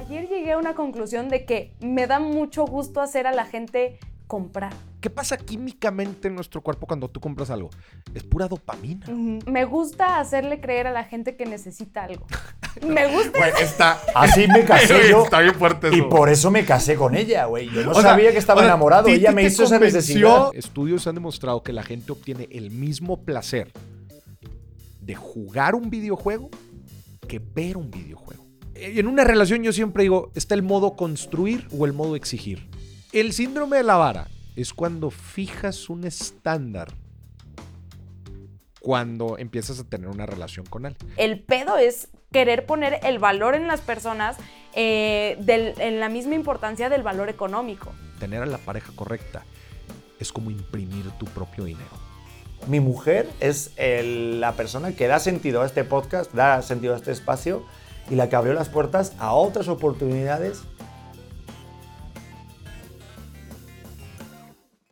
Ayer llegué a una conclusión de que me da mucho gusto hacer a la gente comprar. ¿Qué pasa químicamente en nuestro cuerpo cuando tú compras algo? Es pura dopamina. Me gusta hacerle creer a la gente que necesita algo. Me gusta. Güey, está. Así me casé yo. Está bien fuerte eso. Y por eso me casé con ella, güey. Yo no O sea, sabía que estaba o sea, enamorado. Ella me hizo esa necesidad. Estudios han demostrado que la gente obtiene el mismo placer de jugar un videojuego que ver un videojuego. En una relación yo siempre digo, está el modo construir o el modo exigir. El síndrome de la vara es cuando fijas un estándar cuando empiezas a tener una relación con alguien. El pedo es querer poner el valor en las personas eh, del- en la misma importancia del valor económico. Tener a la pareja correcta es como imprimir tu propio dinero. Mi mujer es el- la persona que da sentido a este podcast, da sentido a este espacio y la que abrió las puertas a otras oportunidades.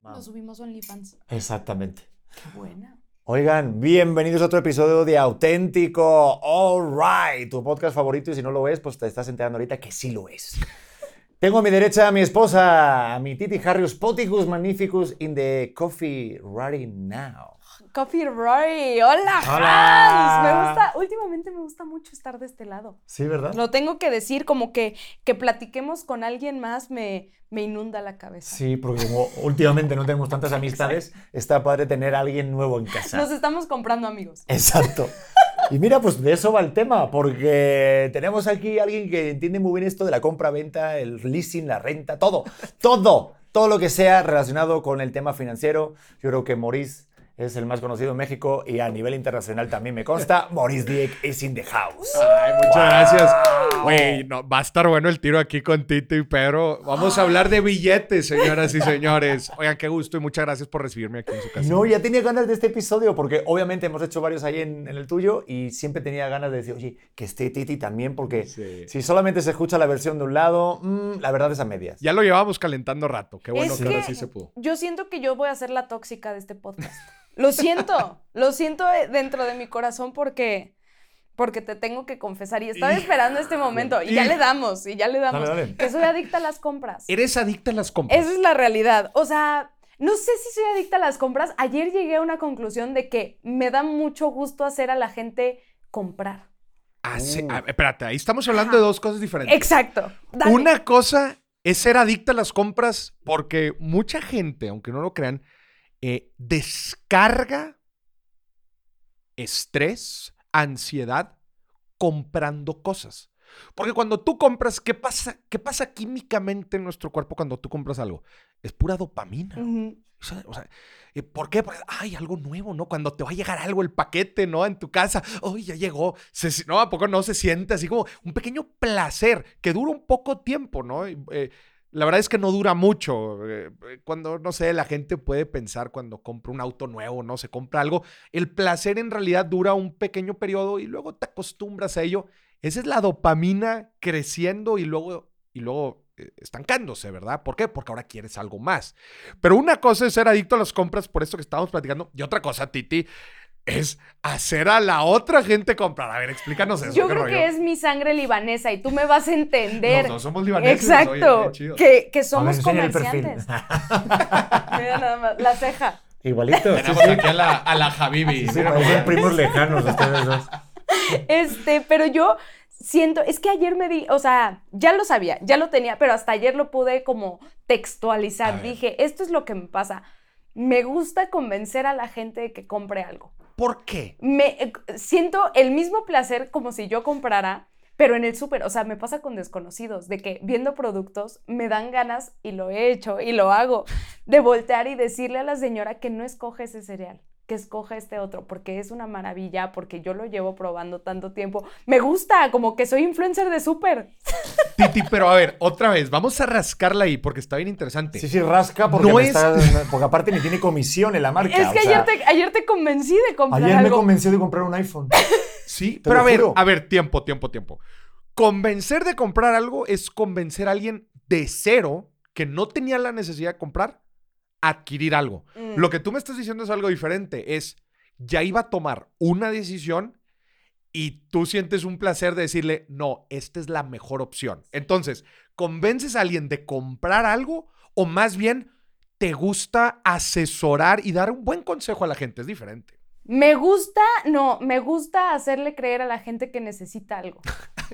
Nos subimos OnlyFans. Exactamente. Qué buena. Oigan, bienvenidos a otro episodio de Auténtico All Right, tu podcast favorito y si no lo es, pues te estás enterando ahorita que sí lo es. Tengo a mi derecha a mi esposa, a mi Titi Harrius Poticus Magnificus in the coffee ready now. Coffee Rory. Hola, Hola. Hans. Me gusta, últimamente me gusta mucho estar de este lado. Sí, ¿verdad? Lo tengo que decir, como que, que platiquemos con alguien más me, me inunda la cabeza. Sí, porque como últimamente no tenemos tantas amistades, está padre tener a alguien nuevo en casa. Nos estamos comprando amigos. Exacto. Y mira, pues de eso va el tema, porque tenemos aquí a alguien que entiende muy bien esto de la compra-venta, el leasing, la renta, todo, todo, todo lo que sea relacionado con el tema financiero. Yo creo que Maurice es el más conocido en México y a nivel internacional también me consta. Maurice Dieck is in the house. Ay, muchas gracias. Güey, no, va a estar bueno el tiro aquí con Tito y Pedro. Vamos a hablar de billetes, señoras y señores. Oigan, qué gusto y muchas gracias por recibirme aquí en su casa. No, ya tenía ganas de este episodio porque obviamente hemos hecho varios ahí en, en el tuyo y siempre tenía ganas de decir, oye, que esté Titi también porque Sí. si solamente se escucha la versión de un lado, mm, la verdad es a medias. Ya lo llevábamos calentando rato. Qué bueno Es que ahora sí se pudo. Yo siento que yo voy a ser la tóxica de este podcast. Lo siento, lo siento eh, dentro de mi corazón porque, porque te tengo que confesar y estaba esperando este momento y ya le damos, y ya le damos. Dale, dale. Que soy adicta a las compras. Eres adicta a las compras. Esa es la realidad. O sea, no sé si soy adicta a las compras. Ayer llegué a una conclusión de que me da mucho gusto hacer a la gente comprar. Ah, sí. Ah, espérate, ahí estamos hablando de dos cosas diferentes. Exacto. Dale. Una cosa es ser adicta a las compras porque mucha gente, aunque no lo crean, eh, descarga estrés, ansiedad comprando cosas. Porque cuando tú compras, ¿qué pasa, ¿qué pasa químicamente en nuestro cuerpo cuando tú compras algo? Es pura dopamina. O sea, o sea, eh, ¿por qué? Porque, ay, algo nuevo, ¿no? Cuando te va a llegar algo, el paquete, ¿no? En tu casa, ¡ay, ya llegó! Se no, ¿a poco no se siente así como un pequeño placer que dura un poco tiempo, ¿no? Eh, la verdad es que no dura mucho. eh, eh, cuando, no sé, la gente puede pensar cuando compra un auto nuevo, ¿no? Se compra algo. El placer en realidad dura un pequeño periodo y luego te acostumbras a ello. Esa es la dopamina creciendo y luego, y luego eh, estancándose, ¿verdad? ¿Por qué? Porque ahora quieres algo más. Pero una cosa es ser adicto a las compras, por esto que estábamos platicando, y otra cosa, Titi, es hacer a la otra gente comprar. A ver, explícanos eso. Yo ¿qué creo rollo? que es mi sangre libanesa y tú me vas a entender. Los dos somos libaneses. Exacto. chido. que, que ver, somos comerciantes. Mira nada más, la ceja. Igualito. Tenemos sí. aquí a la, a la Habibi. Sí, primos lejanos ustedes dos. Este, pero yo siento, es que ayer me di, o sea, ya lo sabía, ya lo tenía, pero hasta ayer lo pude como textualizar. Dije, esto es lo que me pasa. Me gusta convencer a la gente de que compre algo. ¿Por qué? Me eh, siento el mismo placer como si yo comprara, pero en el súper, o sea, me pasa con desconocidos, de que viendo productos me dan ganas, y lo he hecho y lo hago, de voltear y decirle a la señora que no escoge ese cereal, que escoja este otro, porque es una maravilla, porque yo lo llevo probando tanto tiempo. Me gusta, como que soy influencer de súper. Titi, pero a ver, otra vez, vamos a rascarla ahí porque está bien interesante. Sí, sí, rasca porque, No me es- está- porque aparte ni tiene comisión en la marca. Es que o sea, ayer, te, ayer te convencí de comprar ayer me algo. convenció de comprar un iPhone. Sí, Te pero a ver, a ver, tiempo, tiempo, tiempo. Convencer de comprar algo es convencer a alguien de cero que no tenía la necesidad de comprar adquirir algo. Mm. Lo que tú me estás diciendo es algo diferente. Es, ya iba a tomar una decisión y tú sientes un placer de decirle, no, esta es la mejor opción. Entonces, ¿convences a alguien de comprar algo o más bien te gusta asesorar y dar un buen consejo a la gente? Es diferente. Me gusta, no, me gusta hacerle creer a la gente que necesita algo.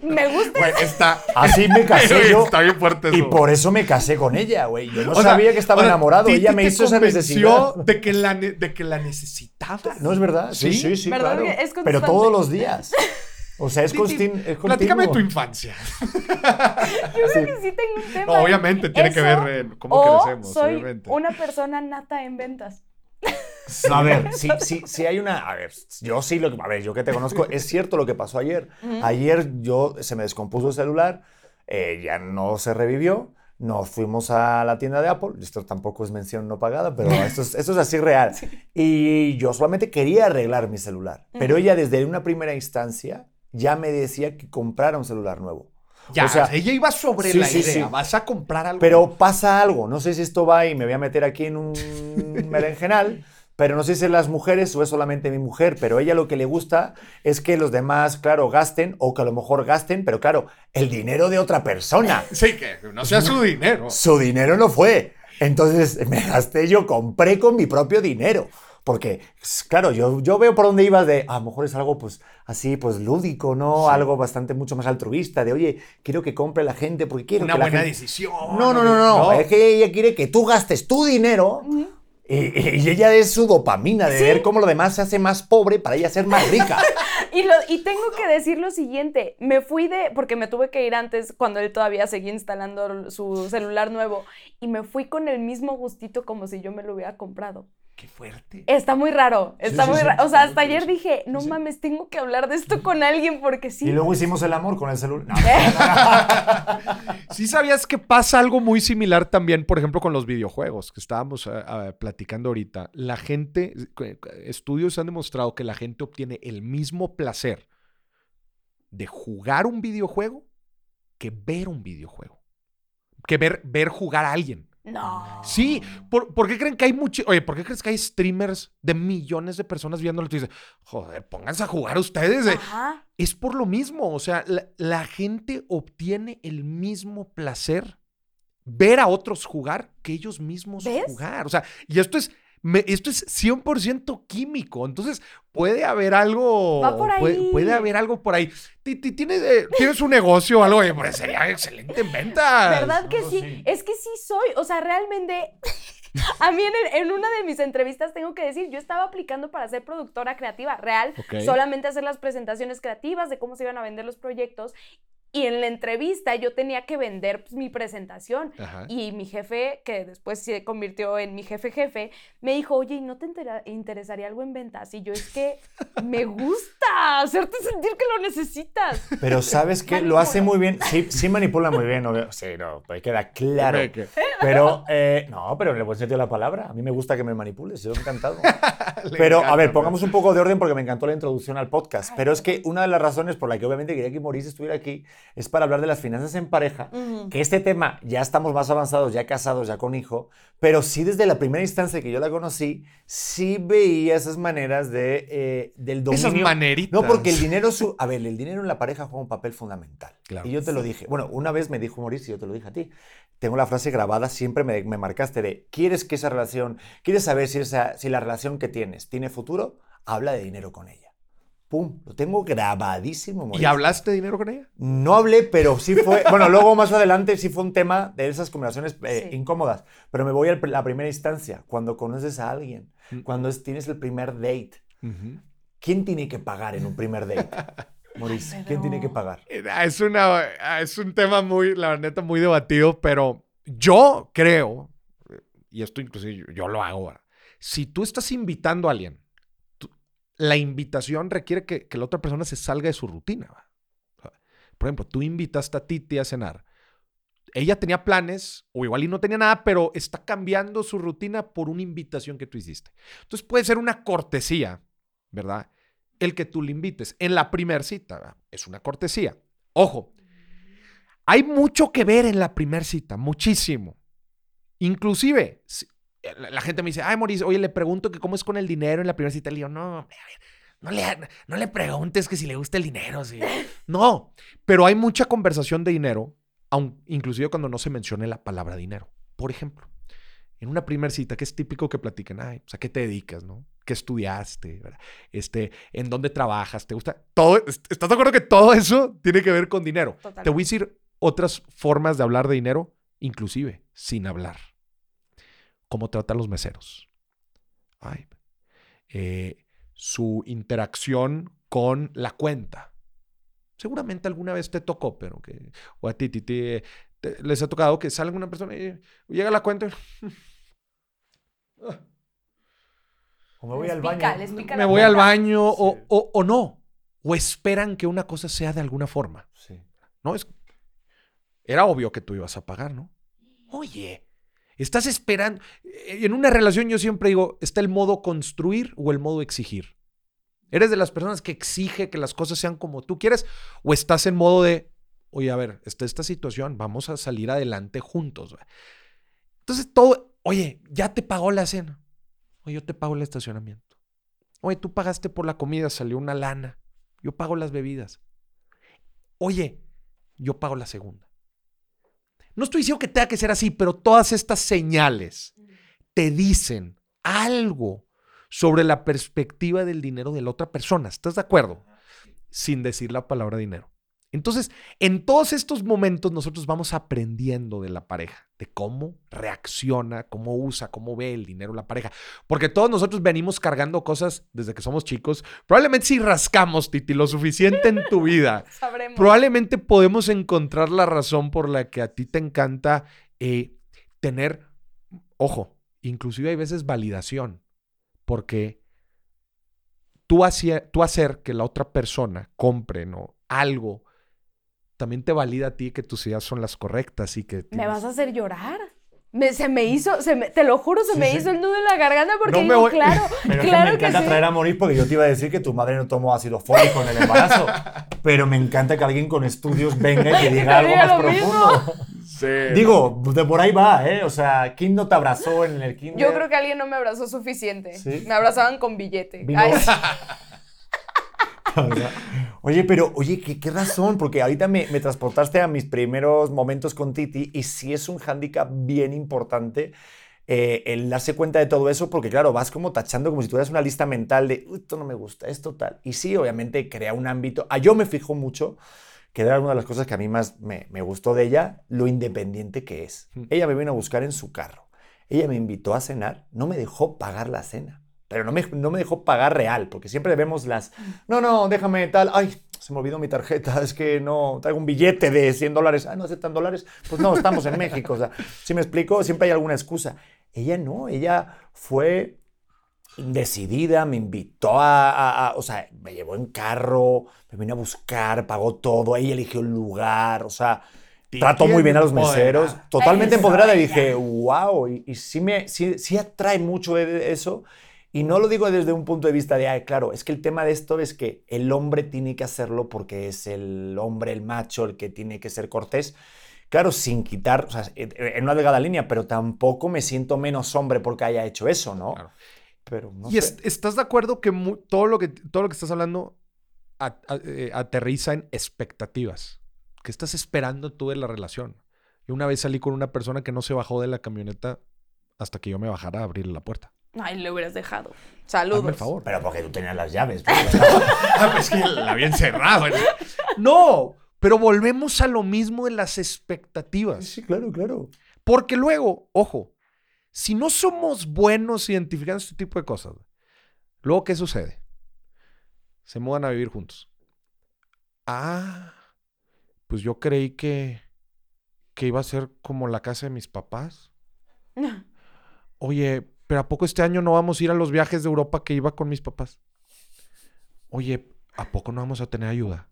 Me gusta. Güey, está. Así me casé yo. Está bien fuerte Y eso. por eso me casé con ella, güey. Yo no O sea, sabía que estaba o sea, enamorado. Ella me hizo esa necesidad. De que la, de que la necesitabas. ¿No es verdad? Sí, ¿Sí? sí, sí, ¿Verdad claro. que es Pero todos los días. O sea, es, Titi, es Platícame de tu infancia. Yo creo que sí tengo un tema. No, obviamente tiene que ver en cómo o crecemos, soy obviamente. una persona nata en ventas. A ver, sí, sí, sí hay una. A ver, yo sí lo que. A ver, yo que te conozco, es cierto lo que pasó ayer. Ayer yo se me descompuso el celular, eh, ya no se revivió. Nos fuimos a la tienda de Apple. Esto tampoco es mención no pagada, pero esto es, esto es así real. Y yo solamente quería arreglar mi celular. Pero ella, desde una primera instancia, ya me decía que comprara un celular nuevo. Ya, o sea, ella iba sobre sí, la sí, idea. sí. Vas a comprar algo. Pero pasa algo, no sé si esto va y me voy a meter aquí en un berenjenal, pero no sé si es las mujeres o es solamente mi mujer, pero ella lo que le gusta es que los demás, claro, gasten o que a lo mejor gasten, pero claro, el dinero de otra persona. Sí, que no sea su dinero. Su dinero no fue. Entonces me gasté, yo compré con mi propio dinero. Porque, claro, yo, yo veo por dónde ibas de, a lo mejor es algo pues así, pues lúdico, ¿no? Algo bastante mucho más altruista, de, oye, quiero que compre la gente porque quiero Una que la buena gente... decisión. No, no, no, no, Es que ella quiere que tú gastes tu dinero y, y ella es su dopamina de Sí. ver cómo lo demás se hace más pobre para ella ser más rica. Y, lo, y tengo que decir lo siguiente, me fui de, porque me tuve que ir antes cuando él todavía seguía instalando su celular nuevo, y me fui con el mismo gustito como si yo me lo hubiera comprado. Qué fuerte. Está muy raro, está sí, muy sí. raro. O sea, hasta ayer dije, no mames, tengo que hablar de esto con alguien porque sí. Y luego hicimos el amor con el celular. No. Sí sabías que pasa algo muy similar también, por ejemplo, con los videojuegos que estábamos eh, platicando ahorita. La gente, eh, estudios han demostrado que la gente obtiene el mismo placer de jugar un videojuego que ver un videojuego. Que ver, ver jugar a alguien. No. Sí, ¿por, por qué creen que hay mucho? Oye, ¿por qué crees que hay streamers de millones de personas viéndolo? Tú dices, joder, pónganse a jugar ustedes. eh". Ajá. Es por lo mismo, o sea, la, la gente obtiene el mismo placer ver a otros jugar que ellos mismos ¿Ves? jugar. O sea, y esto es, me- esto es 100% químico. Entonces, puede haber algo. Va por Puede, ahí. puede haber algo por ahí. Ti- ti- ¿Tienes, eh, ¿Tienes un negocio o algo? Eh, pues sería excelente en ventas. ¿Verdad que no, sí? sí. Es que sí soy. O sea, realmente. A mí en, el- en una de mis entrevistas tengo que decir, yo estaba aplicando para ser productora creativa real, solamente hacer las presentaciones creativas de cómo se iban a vender los proyectos. Y en la entrevista yo tenía que vender pues, mi presentación. Ajá. Y mi jefe, que después se convirtió en mi jefe jefe, me dijo, oye, ¿y no te interesaría algo en ventas? Y yo, es que me gusta hacerte sentir que lo necesitas. Pero ¿sabes qué? Lo hace muy bien. Sí, sí manipula muy bien. obvio. Sí, no, ahí queda claro. Que- Pero, eh, no, pero en el buen sentido de la palabra. A mí me gusta que me manipules, yo encantado. Pero, a ver, pongamos un poco de orden porque me encantó la introducción al podcast. Pero es que una de las razones por la que obviamente quería que Maurice estuviera aquí es para hablar de las finanzas en pareja. Que este tema ya estamos más avanzados, ya casados, ya con hijo. Pero sí, desde la primera instancia que yo la conocí, sí veía esas maneras de, eh, del dominio. Esas maneritas. No, porque el dinero, su, a ver, el dinero en la pareja juega un papel fundamental. Claro. Y yo te lo dije. Bueno, una vez me dijo Mauricio, yo te lo dije a ti. Tengo la frase grabada, siempre me, me marcaste de, ¿quieres que esa relación, quieres saber si, esa, si la relación que tienes tiene futuro? Habla de dinero con ella. Pum, lo tengo grabadísimo, ¿Y Mauricio. hablaste de dinero con ella? No hablé, pero sí fue. Bueno, luego más adelante sí fue un tema de esas conversaciones eh, Sí. incómodas. Pero me voy a la primera instancia, cuando conoces a alguien, Mm. cuando es- tienes el primer date. ¿Quién tiene que pagar en un primer date? Maurice, ¿quién tiene que pagar? Era- Es, una, es un tema muy, la neta, muy debatido, pero yo creo, y esto inclusive yo, yo lo hago, ¿verdad? si tú estás invitando a alguien, la invitación requiere que, la otra persona se salga de su rutina. Por ejemplo, tú invitaste a Titi a cenar. Ella tenía planes, o igual y no tenía nada, pero está cambiando su rutina por una invitación que tú hiciste. Entonces puede ser una cortesía, ¿verdad? El que tú le invites en la primer cita. Es una cortesía. Ojo, hay mucho que ver en la primer cita, muchísimo. Inclusive, si- la, la gente me dice, ay, Mauricio, oye, le pregunto que cómo es con el dinero en la primera cita. Le digo, no, hombre, a ver, no le, no le preguntes que si le gusta el dinero. Sí. No, pero hay mucha conversación de dinero, aun, inclusive cuando no se mencione la palabra dinero. Por ejemplo, en una primera cita, que es típico que platiquen, ay, pues, ¿a qué te dedicas, no? ¿Qué estudiaste? Este, ¿En dónde trabajas? ¿Te gusta? Todo, ¿Estás de acuerdo que todo eso tiene que ver con dinero? Te voy a decir otras formas de hablar de dinero, inclusive sin hablar. ¿Cómo tratan los meseros? Ay, eh, su interacción con la cuenta. Seguramente alguna vez te tocó, pero que, o a ti, ti, les ha tocado que salga una persona y llega a la cuenta y... O me voy al baño. me voy al baño o, o, no. O esperan que una cosa sea de alguna forma. Sí. No, es... Era obvio que tú ibas a pagar, ¿no? Oye, estás esperando... En una relación yo siempre digo, ¿está el modo construir o el modo exigir? ¿Eres de las personas que exige que las cosas sean como tú quieres? ¿O estás en modo de, oye, a ver, está esta situación, vamos a salir adelante juntos? Entonces todo, oye, ya te pagó la cena. Oye, yo te pago el estacionamiento. Oye, tú pagaste por la comida, salió una lana. Yo pago las bebidas. Oye, yo pago la segunda. No estoy diciendo que tenga que ser así, pero todas estas señales te dicen algo sobre la perspectiva del dinero de la otra persona. ¿Estás de acuerdo? Sin decir la palabra dinero. Entonces, en todos estos momentos nosotros vamos aprendiendo de la pareja, de cómo reacciona, cómo usa, cómo ve el dinero la pareja. Porque todos nosotros venimos cargando cosas desde que somos chicos. Probablemente si rascamos, Titi, lo suficiente en tu vida, probablemente podemos encontrar la razón por la que a ti te encanta eh, tener, ojo, inclusive hay veces validación, porque tú, tú hacer que la otra persona compre ¿no? algo también te valida a ti que tus ideas son las correctas y que... Me vas a hacer llorar. se me hizo, se me, te lo juro, se me hizo el nudo en la garganta porque digo, claro, pero claro que me encanta traer a morir porque yo te iba a decir que tu madre no tomó ácido fólico en el embarazo, pero me encanta que alguien con estudios venga y que diga algo más profundo. Sí. Digo, de por ahí va, ¿eh? O sea, ¿quién no te abrazó en el kinder? Yo creo que alguien no me abrazó suficiente. Me abrazaban con billete. oye, pero, oye, ¿qué, razón? Porque ahorita me, transportaste a mis primeros momentos con Titi y sí es un hándicap bien importante eh, el darse cuenta de todo eso, porque claro, vas como tachando como si tuvieras una lista mental de, esto no me gusta, esto tal. Y sí, obviamente crea un ámbito. A yo me fijo mucho que era una de las cosas que a mí más me, me gustó de ella, lo independiente que es. Mm. Ella me vino a buscar en su carro. Ella me invitó a cenar, no me dejó pagar la cena pero no me, no me dejó pagar real, porque siempre vemos las, no, no, déjame tal, ay, se me olvidó mi tarjeta, es que no, traigo un billete de 100 dólares, ah, no aceptan dólares, pues no, estamos en México, o sea, si me explico, siempre hay alguna excusa. Ella no, ella fue decidida, me invitó a, o sea, me llevó en carro, me vino a buscar, pagó todo, ella eligió el lugar, o sea, trató muy bien a los meseros, totalmente empoderada y dije, wow, y, sí, me, sí, sí atrae mucho eso. Y no lo digo desde un punto de vista de, ay, claro, es que el tema de esto es que el hombre tiene que hacerlo porque es el hombre, el macho, el que tiene que ser cortés. Claro, sin quitar, o sea, en una delgada línea, pero tampoco me siento menos hombre porque haya hecho eso, ¿no? Claro. Pero no ¿Y estás de acuerdo que todo, lo que todo lo que estás hablando eh, aterriza en expectativas? ¿Qué estás esperando tú de la relación? Yo una vez salí con una persona que no se bajó de la camioneta hasta que yo me bajara a abrirle la puerta. Ay, le hubieras dejado. Saludos. Por favor. Pero porque tú tenías las llaves. ah, pues que la había encerrado. No, pero volvemos a lo mismo de las expectativas. Sí, claro, claro. Porque luego, ojo, si no somos buenos identificando este tipo de cosas, luego, ¿qué sucede? Se mudan a vivir juntos. Ah, pues yo creí que, que iba a ser como la casa de mis papás. Oye, pero ¿a poco este año no vamos a ir a los viajes de Europa que iba con mis papás? Oye, ¿a poco no vamos a tener ayuda?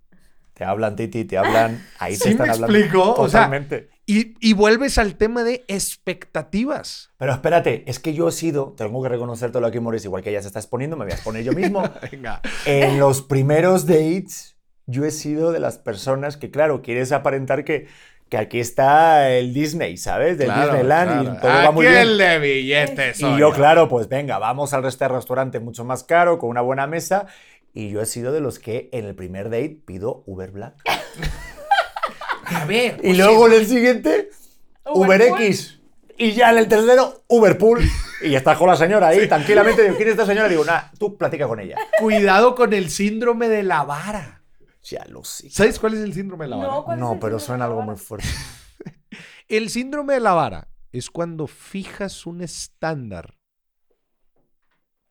Te hablan, Titi, te hablan. Ahí te están me hablando. Explico? Totalmente. y, y, vuelves al tema de expectativas. Pero espérate, es que yo he sido, tengo que reconocértelo aquí, Morris, igual que ella se está exponiendo, me voy a exponer yo mismo. Venga. En los primeros dates, yo he sido de las personas que, claro, quieres aparentar que que aquí está el Disney, ¿sabes? Del Disneyland y todo va muy bien. el de billetes. Y yo, claro, pues venga, vamos al este restaurante mucho más caro, con una buena mesa. Y yo he sido de los que en el primer date pido Uber Black. A ver. Y luego en el siguiente, Uber. X. Y ya en el tercero, Uberpool. Y ya estás con la señora ahí, tranquilamente. Digo, ¿quién es esta señora? Digo, nada, tú platica con ella. Cuidado con el síndrome de la vara. Ya lo sé. ¿Sabes cuál es el síndrome de la vara? No, ¿cuál es No, el pero síndrome suena de algo muy vara? fuerte. El síndrome de la vara es cuando fijas un estándar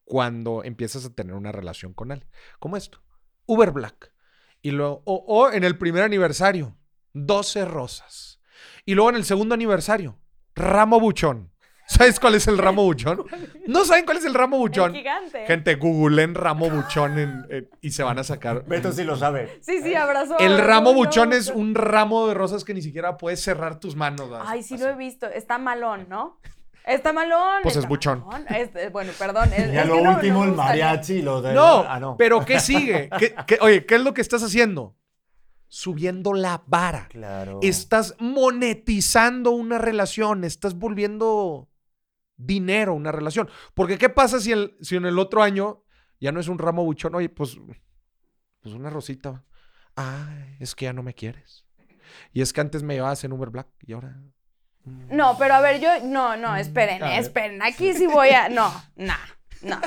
cuando empiezas a tener una relación con él. Como esto. Uber Black. Y luego, o, o en el primer aniversario, 12 rosas. Y luego en el segundo aniversario, ramo buchón. ¿Sabes cuál es el ramo buchón? ¿No saben cuál es el ramo El buchón? gigante. Gente, googleen ramo buchón en- en- y se van a sacar. Beto sí lo sabe. Sí, sí, abrazó. El ramo buchón es un ramo de rosas que ni siquiera puedes cerrar tus manos. ¿verdad? Ay, sí Así. lo he visto. Está malón, ¿no? Está malón. Pues es buchón. malón. Es- eh, bueno, perdón. es- Ya es lo no- último, no el mariachi. Lo de... No, Ah, no. pero ¿qué sigue? ¿Qué- qué- oye, ¿qué es lo que estás haciendo? Subiendo la vara. Claro. Estás monetizando una relación, estás volviendo dinero una relación. Porque ¿qué pasa si, el, si en el otro año ya no es un ramo buchón? Oye, pues, pues una rosita. Ay, es que ya no me quieres. Y es que antes me llevabas en Uber Black y ahora... mm. No, pero a ver, yo. No, no, esperen, a ver. esperen. Aquí sí voy a. No, no, no.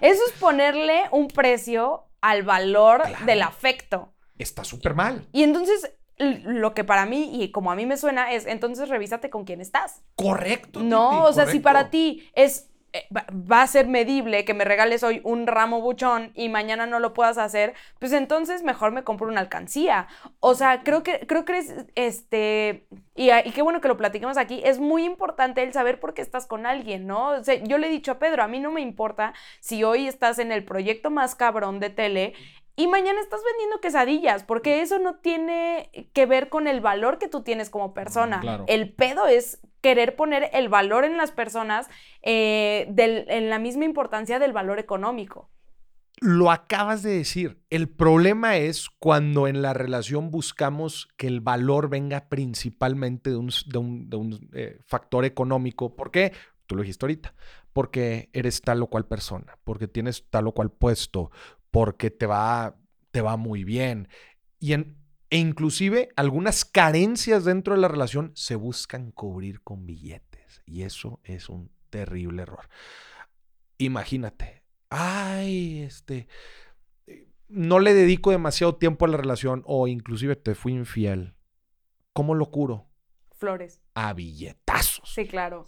Eso es ponerle un precio al valor Claro. del afecto. Está súper mal. Y entonces, lo que para mí, y como a mí me suena, es entonces revísate con quién estás. Correcto. No, Titi, o sea, si para ti es eh, va- va a ser medible que me regales hoy un ramo buchón y mañana no lo puedas hacer, pues entonces mejor me compro una alcancía. O sea, creo que creo que es este y, y qué bueno que lo platiquemos aquí, es muy importante el saber por qué estás con alguien, ¿no? O sea, yo le he dicho a Pedro, a mí no me importa si hoy estás en el proyecto más cabrón de tele y mañana estás vendiendo quesadillas, porque eso no tiene que ver con el valor que tú tienes como persona. claro. El pedo es querer poner el valor en las personas eh, del- en la misma importancia del valor económico. Lo acabas de decir. El problema es cuando en la relación buscamos que el valor venga principalmente de un, s- de un- de un, eh, factor económico. ¿Por qué? Tú lo dijiste ahorita. Porque eres tal o cual persona, porque tienes tal o cual puesto, porque te va, te va muy bien. Y en- e inclusive algunas carencias dentro de la relación se buscan cubrir con billetes. Y eso es un terrible error. Imagínate, ay, este, eh, no le dedico demasiado tiempo a la relación o inclusive te fui infiel. ¿Cómo lo curo? Flores. A billetazos. Sí, claro.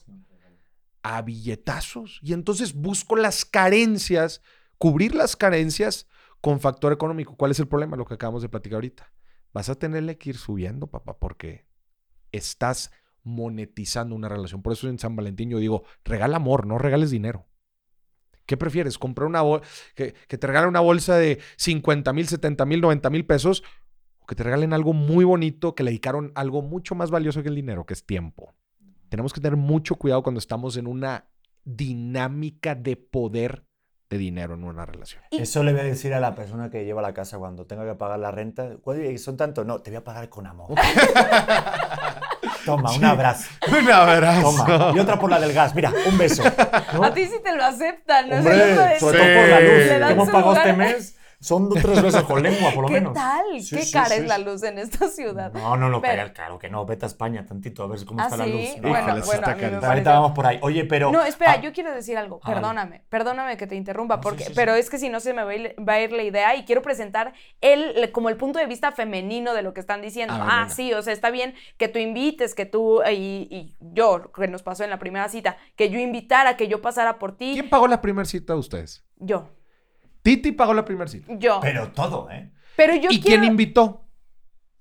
A billetazos. Y entonces busco las carencias, cubrir las carencias con factor económico. ¿Cuál es el problema? Lo que acabamos de platicar ahorita. Vas a tenerle que ir subiendo, papá, porque estás monetizando una relación. Por eso en San Valentín yo digo, regala amor, no regales dinero. ¿Qué prefieres? ¿Comprar una que, que te regalen una bolsa de 50 mil, 70 mil, 90 mil pesos? ¿O que te regalen algo muy bonito, que le dedicaron algo mucho más valioso que el dinero, que es tiempo? Tenemos que tener mucho cuidado cuando estamos en una dinámica de poder de dinero en una relación. Eso le voy a decir a la persona que lleva la casa cuando tenga que pagar la renta. ¿Cuál- ¿Son tanto? No, te voy a pagar con amor. Toma, un abrazo. Un abrazo. Toma. Y otra por la del gas. Mira, un beso. ¿No? A ti sí te lo aceptan, ¿no? Hombre, sobre Sí. todo por la luz hemos pagado este mes. Son tres veces con lengua, por lo ¿Qué menos. tal? Sí, ¿Qué sí, cara sí, es la luz en esta ciudad? No, no lo Pero- creas, claro que no. Vete a España tantito a ver cómo ¿Ah, está la luz. Bueno, Híjole, sí bueno, está a Ahorita vamos por ahí. Oye, pero. No, espera, Ah, yo quiero decir algo. Ah. Perdóname, perdóname que te interrumpa, No, porque, sí, sí. pero es que si no se me va a, ir, va a ir la idea y quiero presentar el, como el punto de vista femenino de lo que están diciendo. A ah, venga. sí, o sea, está bien que tú invites, que tú y, y yo, que nos pasó en la primera cita, que yo invitara, que yo pasara por ti. ¿Quién pagó la primera cita de ustedes? Yo, Titi pagó la primera cita. yo. Pero, Pero todo, ¿eh? yo ¿Y quiero... quién invitó?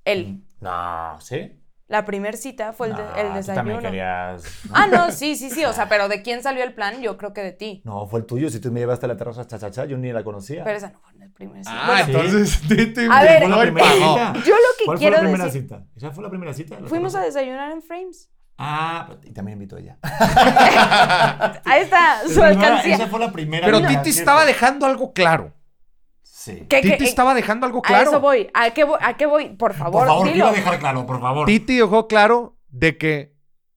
Él. No, ¿sí? La primera cita fue el, de- No, el tú desayuno. también querías. ¿no? Ah, no, sí, sí, sí, o sea, pero ¿de quién salió el plan? Yo creo que de ti. No, fue el tuyo. Si tú me llevaste a la terraza chachacha, yo ni la conocía. Pero esa no fue en el primer cita. Ah, Bueno, sí. entonces Titi A ver, ¿Fue la invitó y primera pagó. cita? yo lo que ¿Cuál quiero fue la primera decir... cita? ¿Esa fue la primera cita? ¿La Fuimos a desayunar en Frames. Ah, y también invitó ella. Ahí está, Es su alcancía. Esa fue la primera. Pero Titi estaba dejando algo claro. Sí. ¿Qué- Titi qué- estaba dejando algo A claro. eso voy. ¿A qué voy? ¿A qué voy? Por favor, Por favor, dilo. quiero dejar claro, por favor. Titi dejó claro de que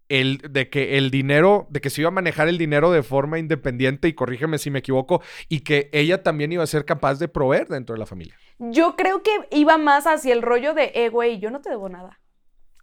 el, de que el dinero, de que se iba a manejar el dinero de forma independiente, y corrígeme si me equivoco, y que ella también iba a ser capaz de proveer dentro de la familia. Yo creo que iba más hacia el rollo de, eh, güey, yo no te debo nada.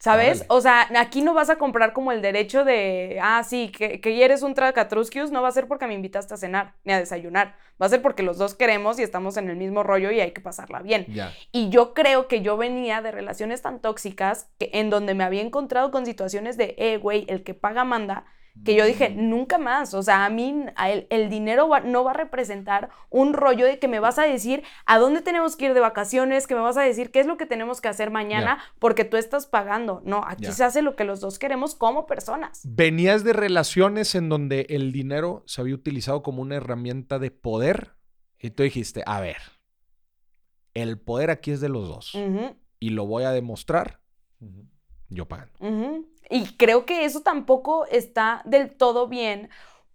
¿Sabes? O sea, aquí no vas a comprar como el derecho de, ah, sí, que, que eres un tracatrusquius, no va a ser porque me invitaste a cenar ni a desayunar. Va a ser porque los dos queremos y estamos en el mismo rollo y hay que pasarla bien. Y yo creo que yo venía de relaciones tan tóxicas que, en donde me había encontrado con situaciones de, eh, güey, el que paga manda, que yo dije, nunca más. O sea, a mí a el, el dinero va- no va a representar un rollo de que me vas a decir a dónde tenemos que ir de vacaciones, que me vas a decir qué es lo que tenemos que hacer mañana, porque tú estás pagando. No, aquí se hace lo que los dos queremos como personas. Venías de relaciones en donde el dinero se había utilizado como una herramienta de poder y tú dijiste, a ver, el poder aquí es de los dos y lo voy a demostrar yo pagando. Y creo que eso tampoco está del todo bien.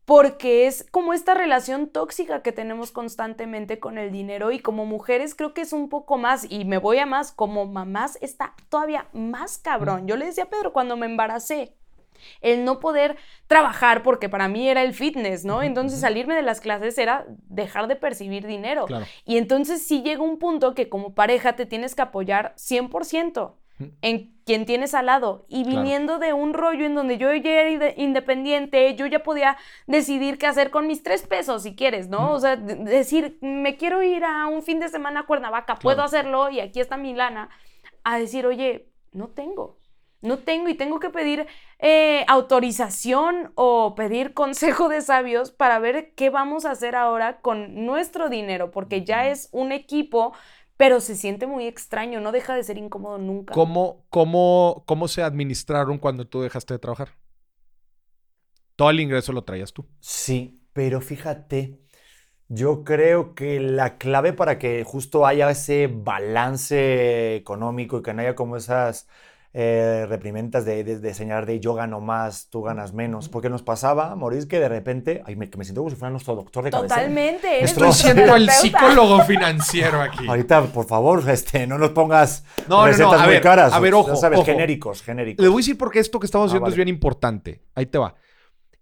Porque es como esta relación tóxica que tenemos constantemente con el dinero y como mujeres creo que es un poco más, y me voy a más, como mamás está todavía más cabrón. Yo le decía a Pedro cuando me embaracé, el no poder trabajar, porque para mí era el fitness, ¿no? Entonces salirme de las clases era dejar de percibir dinero. Claro. Y entonces sí llega un punto que como pareja te tienes que apoyar 100% Ujú. En quien tienes al lado. Y Claro. viniendo de un rollo en donde yo ya era inde- independiente, yo ya podía decidir qué hacer con mis tres pesos, si quieres, ¿no? O sea, de- decir, me quiero ir a un fin de semana a Cuernavaca, puedo hacerlo y aquí está mi lana. A decir, oye, no tengo. No tengo y tengo que pedir eh, autorización o pedir consejo de sabios para ver qué vamos a hacer ahora con nuestro dinero, porque ya es un equipo, pero se siente muy extraño, no deja de ser incómodo nunca. ¿Cómo, cómo, ¿Cómo se administraron cuando tú dejaste de trabajar? Todo el ingreso lo traías tú. Sí, pero fíjate, yo creo que la clave para que justo haya ese balance económico y que no haya como esas eh, reprimentas de, de, de señalar de yo gano más, tú ganas menos, porque nos pasaba, Maurice, que de repente, ay, me, que me siento como si fuera nuestro doctor de cabecera. Totalmente. eres Estoy siendo el psicólogo financiero aquí. Ahorita, por favor, este, no nos pongas No, no, no, recetas a muy ver, caras. a ver, ya ojo, sabes, ojo. genéricos, genéricos. Le voy a decir porque esto que estamos Ah, haciendo es vale. bien importante. Ahí te va.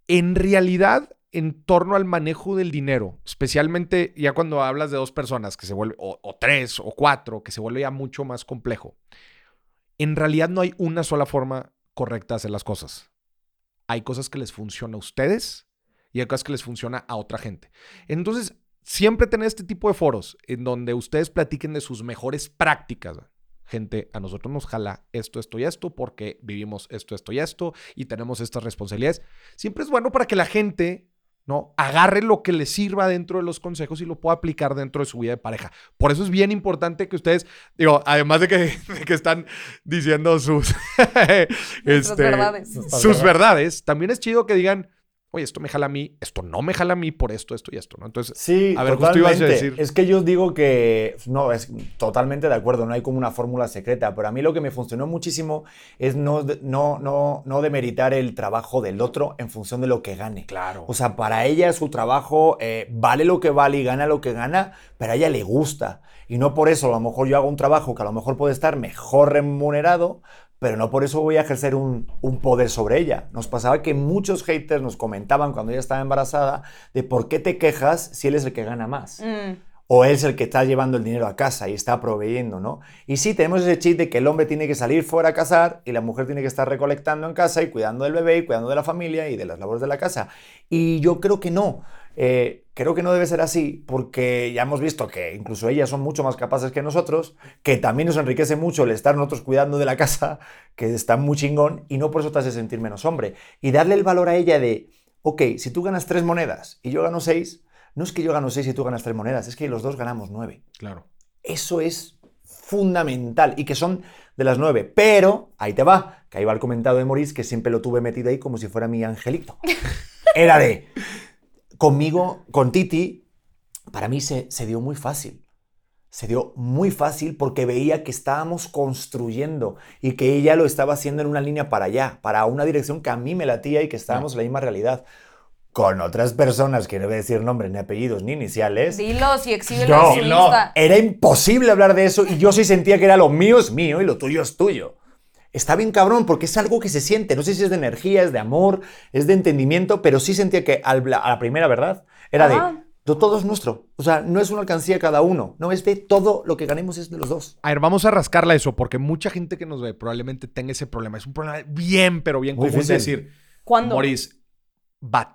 En realidad, en torno al manejo del dinero, especialmente ya cuando hablas de dos personas que se vuelve, o, o tres o cuatro, que se vuelve ya mucho más complejo, en realidad no hay una sola forma correcta de hacer las cosas. Hay cosas que les funciona a ustedes y hay cosas que les funciona a otra gente. Entonces, siempre tener este tipo de foros en donde ustedes platiquen de sus mejores prácticas. Gente, a nosotros nos jala esto, esto y esto porque vivimos esto, esto y esto y tenemos estas responsabilidades. Siempre es bueno para que la gente ¿no? Agarre lo que le sirva dentro de los consejos y lo pueda aplicar dentro de su vida de pareja. Por eso es bien importante que ustedes, digo, además de que, de que están diciendo sus, este, verdades. sus verdades, también es chido que digan, oye, esto me jala a mí, esto no me jala a mí por esto, esto y esto, ¿no? Entonces, Sí, A ver, justo ibas a totalmente. decir. Es que yo digo que no, es totalmente de acuerdo, no hay como una fórmula secreta, pero a mí lo que me funcionó muchísimo es no, no, no, no demeritar el trabajo del otro en función de lo que gane. claro. O sea, para ella su trabajo eh, vale lo que vale y gana lo que gana, pero a ella le gusta. Y no por eso, a lo mejor yo hago un trabajo que a lo mejor puede estar mejor remunerado, pero no por eso voy a ejercer un, un poder sobre ella. Nos pasaba que muchos haters nos comentaban cuando ella estaba embarazada de por qué te quejas si él es el que gana más. Mm, O él es el que está llevando el dinero a casa y está proveyendo, ¿no? Y sí, tenemos ese chip de que el hombre tiene que salir fuera a cazar y la mujer tiene que estar recolectando en casa y cuidando del bebé y cuidando de la familia y de las labores de la casa. Y yo creo que no. Eh, creo que no debe ser así porque ya hemos visto que incluso ellas son mucho más capaces que nosotros, que también nos enriquece mucho el estar nosotros cuidando de la casa, que está muy chingón y no por eso te hace sentir menos hombre. Y darle el valor a ella de, ok, si tú ganas tres monedas y yo gano seis, no es que yo gano seis y tú ganas tres monedas, es que los dos ganamos nueve. claro. Eso es fundamental y que son de las nueve. Pero, ahí te va, que ahí va el comentado de Maurice, que siempre lo tuve metido ahí como si fuera mi angelito. Era de, conmigo, con Titi, para mí se, se dio muy fácil. Se dio muy fácil porque veía que estábamos construyendo y que ella lo estaba haciendo en una línea para allá, para una dirección que a mí me latía y que estábamos en la misma realidad. Con otras personas, que no voy a decir nombres, ni apellidos, ni iniciales, Dilos y exhíbelos No, en su no, era imposible hablar de eso y yo sí sentía que era lo mío es mío y lo tuyo es tuyo. Está bien cabrón porque es algo que se siente. No sé si es de energía, es de amor, es de entendimiento, pero sí sentía que al- a la primera verdad era Ajá. de, "To- todo es nuestro. O sea, no es una alcancía cada uno. No, es de todo lo que ganemos es de los dos. A ver, vamos a rascarla eso, porque mucha gente que nos ve probablemente tenga ese problema. Es un problema bien, pero bien común difícil. decir, ¿Cuándo? Moris,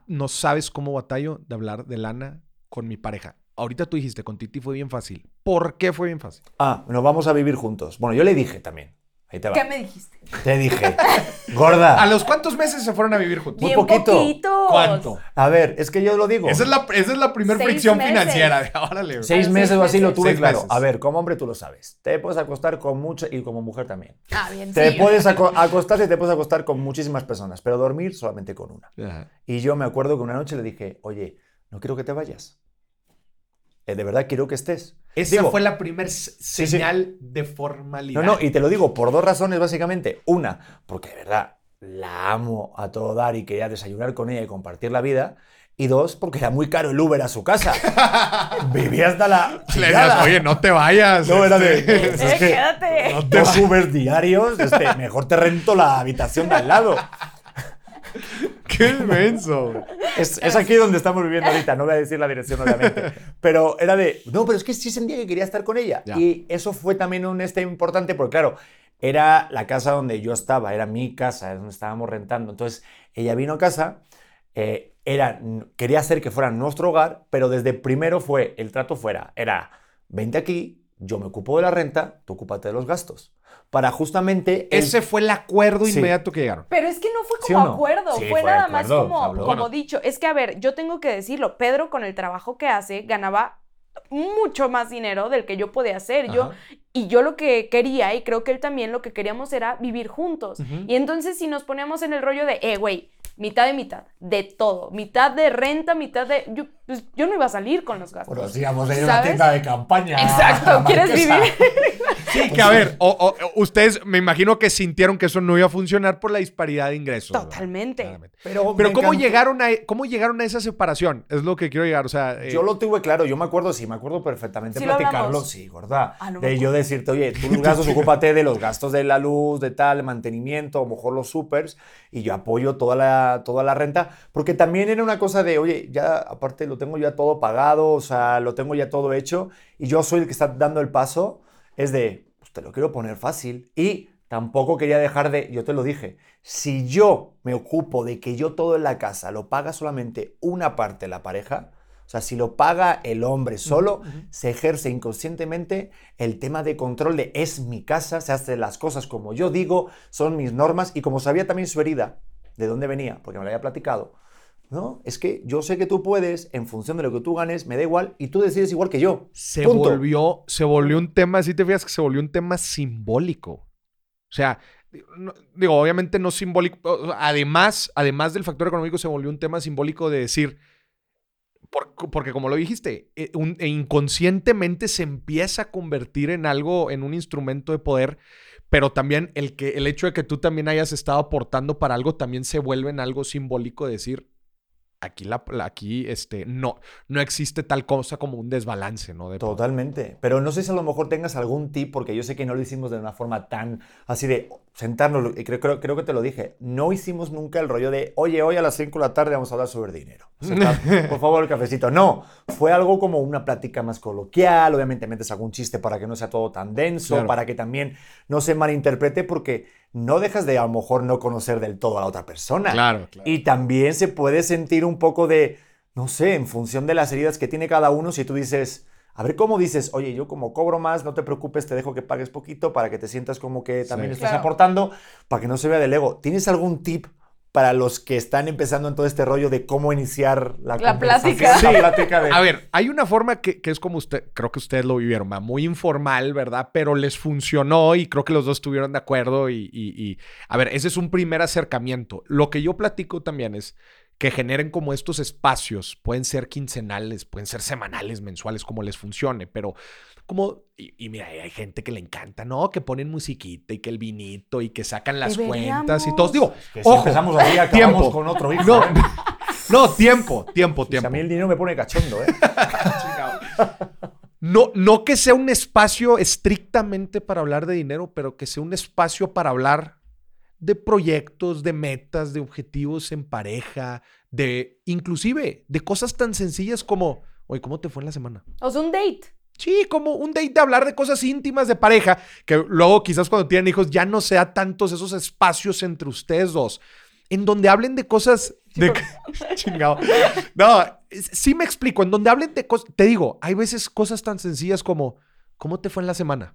no sabes cómo batallo de hablar de lana con mi pareja. Ahorita tú dijiste, con Titi fue bien fácil. ¿Por qué fue bien fácil? Ah, nos vamos a vivir juntos. Bueno, yo le dije también. Ahí te va. ¿Qué me dijiste? Te dije, gorda. ¿A los cuántos meses se fueron a vivir juntos? Muy Bien poquito. poquitos. ¿Cuánto? A ver, es que yo lo digo. Esa es la, esa es la primera fricción meses. financiera. De, órale. Seis meses seis o así lo tuve Seis claro. meses. A ver, como hombre tú lo sabes. Te puedes acostar con mucho y como mujer también. Ah, bien, Te sí. puedes aco- acostar y te puedes acostar con muchísimas personas, pero dormir solamente con una. Ajá. Y yo me acuerdo que una noche le dije, oye, no quiero que te vayas. Eh, de verdad quiero que estés. Esa Digo, fue la primera s- sí. señal de formalidad. No, no, y te lo digo por dos razones básicamente. Una, porque de verdad la amo a todo dar y quería desayunar con ella y compartir la vida. Y dos, porque era muy caro el Uber a su casa. Vivía hasta la... Le decías, oye, no te vayas. No, era de... este, "Pues Eh, es que quédate. dos Ubers diarios, este, mejor te rento la habitación de al lado. Qué inmenso. Es, es aquí donde estamos viviendo ahorita, no voy a decir la dirección obviamente. Pero era de, no, pero es que sí sentía que quería estar con ella. Ya. Y eso fue también un este importante, porque claro, era la casa donde yo estaba, era mi casa, es donde estábamos rentando. Entonces, ella vino a casa, eh, era, quería hacer que fuera nuestro hogar, pero desde primero fue, el trato fuera, era, vente aquí, yo me ocupo de la renta, tú ocúpate de los gastos. Para justamente... el- Ese fue el acuerdo Sí. inmediato que llegaron. Pero es que no fue ¿Sí como no? acuerdo, Sí, fue fue nada más como, como Bueno. dicho. Es que, a ver, yo tengo que decirlo, Pedro con el trabajo que hace ganaba mucho más dinero del que yo podía hacer. Yo, y yo lo que quería, y creo que él también lo que queríamos era vivir juntos. Y entonces si nos poníamos en el rollo de, eh, güey, mitad de mitad, de todo, mitad de renta, mitad de... Yo, pues, yo no iba a salir con los gastos. Bueno, a ¿Sabes? una tienda de campaña. Exacto, ¿quieres vivir? Sí, que a ver, o- o- ustedes me imagino que sintieron que eso no iba a funcionar por la disparidad de ingresos. Totalmente. Pero, Pero ¿cómo encantó. llegaron, a, ¿cómo llegaron a esa separación? Es lo que quiero llegar. O sea, eh, Yo lo tuve claro, yo me acuerdo, sí, me acuerdo perfectamente Sí platicarlo, sí, gorda. Ah, no de yo decirte, oye, tú los gastos, ocúpate de los gastos de la luz, de tal, mantenimiento, a lo mejor los supers, y yo apoyo toda la, toda la renta, porque también era una cosa de, oye, ya aparte lo tengo ya todo pagado, o sea, lo tengo ya todo hecho, y yo soy el que está dando el paso, es de, pues te lo quiero poner fácil, y tampoco quería dejar de, yo te lo dije, si yo me ocupo de que yo todo en la casa lo paga solamente una parte la pareja, o sea, si lo paga el hombre solo, se ejerce inconscientemente el tema de control de es mi casa, se hacen las cosas como yo digo, son mis normas, y como sabía también su herida, de dónde venía, porque me lo había platicado, ¿no? Es que yo sé que tú puedes, en función de lo que tú ganes, me da igual, y tú decides igual que yo. se Punto. volvió, se volvió un tema, si te fijas que se volvió un tema simbólico. O sea, no- digo, obviamente no simbólico. Además, además del factor económico, se volvió un tema simbólico de decir. por- porque como lo dijiste, eh, un- e inconscientemente se empieza a convertir en algo, en un instrumento de poder, pero también el, que, el hecho de que tú también hayas estado aportando para algo también se vuelve en algo simbólico de decir, aquí, la, aquí este, no, no existe tal cosa como un desbalance, ¿no? Totalmente. Pero no sé si a lo mejor tengas algún tip, porque yo sé que no lo hicimos de una forma tan así de sentarnos, y creo, creo, creo que te lo dije, no hicimos nunca el rollo de, oye, hoy a las 5 de la tarde vamos a hablar sobre dinero. Por favor, el cafecito. No, fue algo como una plática más coloquial, obviamente metes algún chiste para que no sea todo tan denso, Claro. para que también no se malinterprete, porque no dejas de a lo mejor no conocer del todo a la otra persona. Claro, claro. Y también se puede sentir un poco de, no sé, en función de las heridas que tiene cada uno, si tú dices, a ver cómo dices, oye, yo como cobro más, no te preocupes, te dejo que pagues poquito para que te sientas como que también Sí. estás Claro. aportando, para que no se vea del ego. ¿Tienes algún tip para los que están empezando en todo este rollo de cómo iniciar la, La plática. La plática de... A ver, hay una forma que, que es como usted, creo que ustedes lo vivieron, muy informal, ¿verdad? Pero les funcionó y creo que los dos estuvieron de acuerdo y, y- y- a ver, ese es un primer acercamiento. Lo que yo platico también es que generen como estos espacios, pueden ser quincenales, pueden ser semanales, mensuales, como les funcione, pero como, y, y mira, hay gente que le encanta, ¿no? Que ponen musiquita y que el vinito y que sacan las cuentas y todos. Digo, Que si ojo, empezamos así, acabamos tiempo. con otro hijo. no, ¿eh? no, tiempo, tiempo, Si tiempo. a mí el dinero me pone cachondo, ¿eh? No, no que sea un espacio estrictamente para hablar de dinero, pero que sea un espacio para hablar de proyectos, de metas, de objetivos en pareja, de inclusive de cosas tan sencillas como, oye, ¿cómo te fue en la semana? O sea, un date. Sí, como un date de hablar de cosas íntimas de pareja, que luego quizás cuando tienen hijos ya no sea tantos esos espacios entre ustedes dos, en donde hablen de cosas de... Chingado. No, sí me explico, en donde hablen de cosas, te digo, hay veces cosas tan sencillas como, ¿cómo te fue en la semana?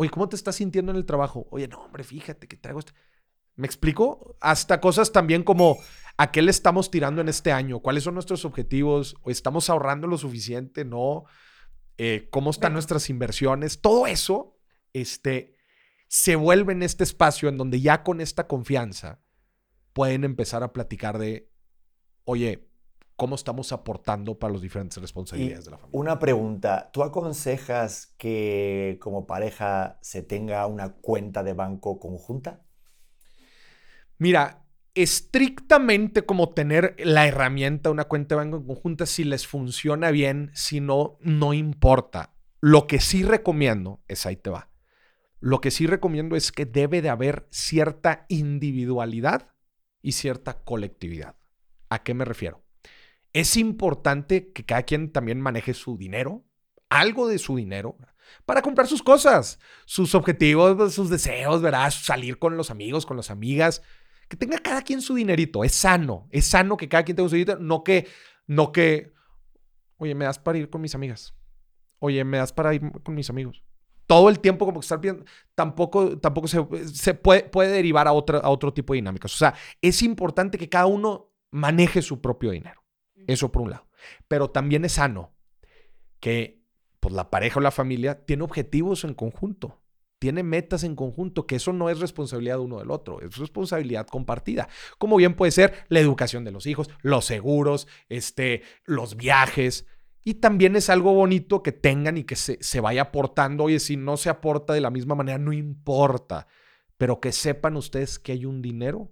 Oye, ¿cómo te estás sintiendo en el trabajo? Oye, no, hombre, fíjate que traigo esto. ¿Me explico? Hasta cosas también como a qué le estamos tirando en este año, cuáles son nuestros objetivos, o estamos ahorrando lo suficiente, no, eh, cómo están nuestras inversiones, todo eso, este, se vuelve en este espacio en donde ya con esta confianza pueden empezar a platicar de, oye, cómo estamos aportando para las diferentes responsabilidades de la familia. Una pregunta, ¿tú aconsejas que como pareja se tenga una cuenta de banco conjunta? Mira, estrictamente como tener la herramienta, una cuenta de banco conjunta, si les funciona bien, si no, no importa. Lo que sí recomiendo es, ahí te va, lo que sí recomiendo es que debe de haber cierta individualidad y cierta colectividad. ¿A qué me refiero? Es importante que cada quien también maneje su dinero, algo de su dinero, para comprar sus cosas, sus objetivos, sus deseos, ¿verdad? Salir con los amigos, con las amigas. Que tenga cada quien su dinerito. Es sano. Es sano que cada quien tenga su dinero. No que, no que, oye, me das para ir con mis amigas. Oye, me das para ir con mis amigos. Todo el tiempo como que estar bien, tampoco, tampoco se, se puede, puede derivar a, otra, a otro tipo de dinámicas. O sea, es importante que cada uno maneje su propio dinero. Eso por un lado. Pero también es sano que pues, la pareja o la familia tiene objetivos en conjunto, tiene metas en conjunto, que eso no es responsabilidad de uno del otro, es responsabilidad compartida. Como bien puede ser la educación de los hijos, los seguros, este, los viajes. Y también es algo bonito que tengan y que se, se vaya aportando. Oye, si no se aporta de la misma manera, no importa. Pero que sepan ustedes que hay un dinero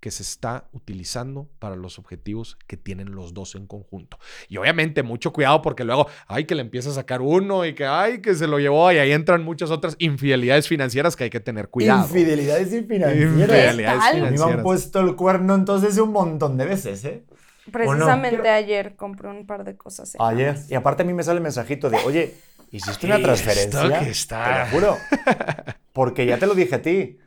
que se está utilizando para los objetivos que tienen los dos en conjunto. Y obviamente mucho cuidado porque luego, ay, que le empieza a sacar uno y que, ay, que se lo llevó y ahí entran muchas otras infidelidades financieras que hay que tener cuidado. Infidelidades financieras. Infidelidades financieras. me han puesto el cuerno entonces un montón de veces, ¿eh? Precisamente ayer compré un par de cosas. Ayer. Y aparte a mí me sale el mensajito de, oye, ¿hiciste una transferencia? Que está. Te lo juro. Porque ya te lo dije a ti.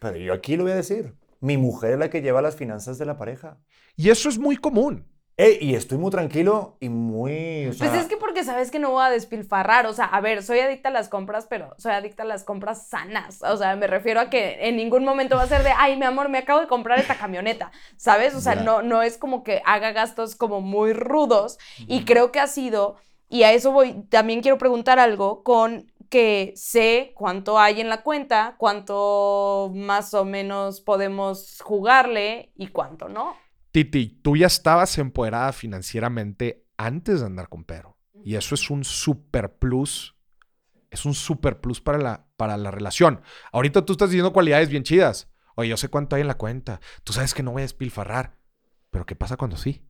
Pero yo aquí lo voy a decir. Mi mujer es la que lleva las finanzas de la pareja. Y eso es muy común. y estoy muy tranquilo y muy... pues es que porque sabes que no voy a despilfarrar. O sea, a ver, soy adicta a las compras, pero soy adicta a las compras sanas. O sea, me refiero a que en ningún momento va a ser de, ay, mi amor, me acabo de comprar esta camioneta. ¿Sabes? O sea, no, no es como que haga gastos como muy rudos. Y creo que ha sido, y a eso voy, también quiero preguntar algo con que sé cuánto hay en la cuenta, cuánto más o menos podemos jugarle y cuánto no. Titi, tú ya estabas empoderada financieramente antes de andar con Pedro. Y eso es un super plus. Es un super plus para la, para la relación. Ahorita tú estás diciendo cualidades bien chidas. Oye, yo sé cuánto hay en la cuenta. Tú sabes que no voy a despilfarrar. Pero ¿qué pasa cuando sí?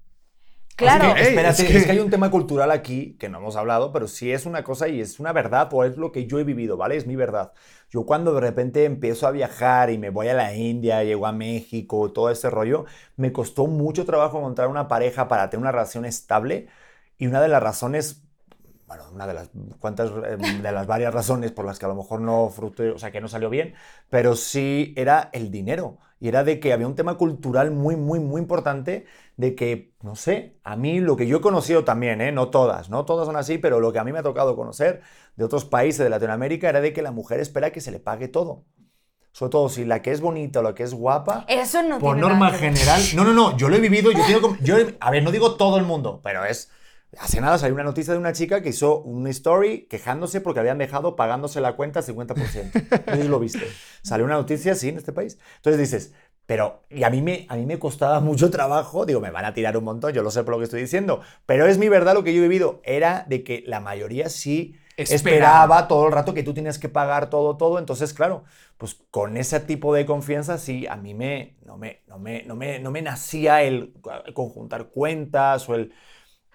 Claro. espérate, es que... hay un tema cultural aquí que no hemos hablado, pero sí es una cosa y es una verdad o es lo que yo he vivido, ¿vale? Es mi verdad. Yo cuando de repente empiezo a viajar y me voy a la India, llego a México, todo ese rollo, me costó mucho trabajo encontrar una pareja para tener una relación estable y una de las razones bueno, una de las cuantas eh, de las varias razones por las que a lo mejor no fruto, o sea, que no salió bien, pero sí era el dinero y era de que había un tema cultural muy muy muy importante de que no sé, a mí lo que yo he conocido también, ¿eh? no todas, no todas son así, pero lo que a mí me ha tocado conocer de otros países de Latinoamérica era de que la mujer espera que se le pague todo. Sobre todo si la que es bonita o la que es guapa. Eso no Por norma general. No, no, no. Yo lo he vivido. Yo, tengo, yo, a ver, no digo todo el mundo, pero es Hace nada salió una noticia de una chica que hizo una story quejándose porque habían dejado pagándose la cuenta al 50%. No sé si lo viste. Salió una noticia así en este país. Entonces dices, pero, y a mí, me, a mí me costaba mucho trabajo, digo, me van a tirar un montón, yo lo sé por lo que estoy diciendo, pero es mi verdad lo que yo he vivido, era de que la mayoría sí esperaba. todo el rato que tú tienes que pagar todo, todo, entonces, claro, pues con ese tipo de confianza sí, a mí me, no, me, no, me, no, me, no me nacía el conjuntar cuentas o el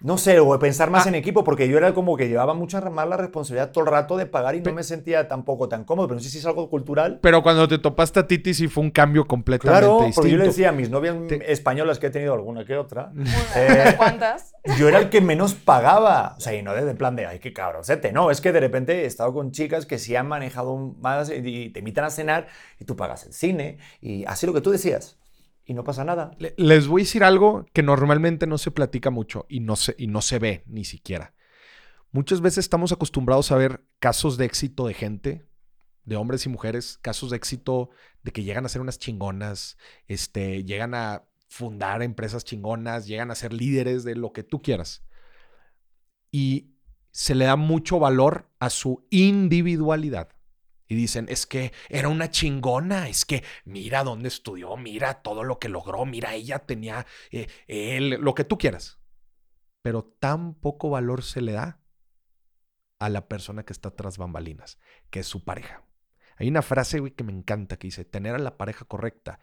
no sé, o pensar más Ah. en equipo, porque yo era como que llevaba mucha más la responsabilidad todo el rato de pagar y no me sentía tampoco tan cómodo, pero no sé si es algo cultural. Pero cuando te topaste a Titi sí fue un cambio completamente Claro, distinto. porque yo le decía a mis novias Te- españolas que he tenido alguna que otra, Eh, cuantas. yo era el que menos pagaba. O sea, y no de plan de, ay, qué cabroncete. No, es que de repente he estado con chicas que sí han manejado un- más y te invitan a cenar y tú pagas el cine y así lo que tú decías. Y no pasa nada. Le- Les voy a decir algo que normalmente no se platica mucho y no se, y no se ve ni siquiera. Muchas veces estamos acostumbrados a ver casos de éxito de gente, de hombres y mujeres, casos de éxito de que llegan a ser unas chingonas, este, llegan a fundar empresas chingonas, llegan a ser líderes de lo que tú quieras. Y se le da mucho valor a su individualidad. Y dicen, es que era una chingona, es que mira dónde estudió, mira todo lo que logró, mira, ella tenía eh, él, lo que tú quieras. Pero tan poco valor se le da a la persona que está tras bambalinas, que es su pareja. Hay una frase, güey, que me encanta que dice, tener a la pareja correcta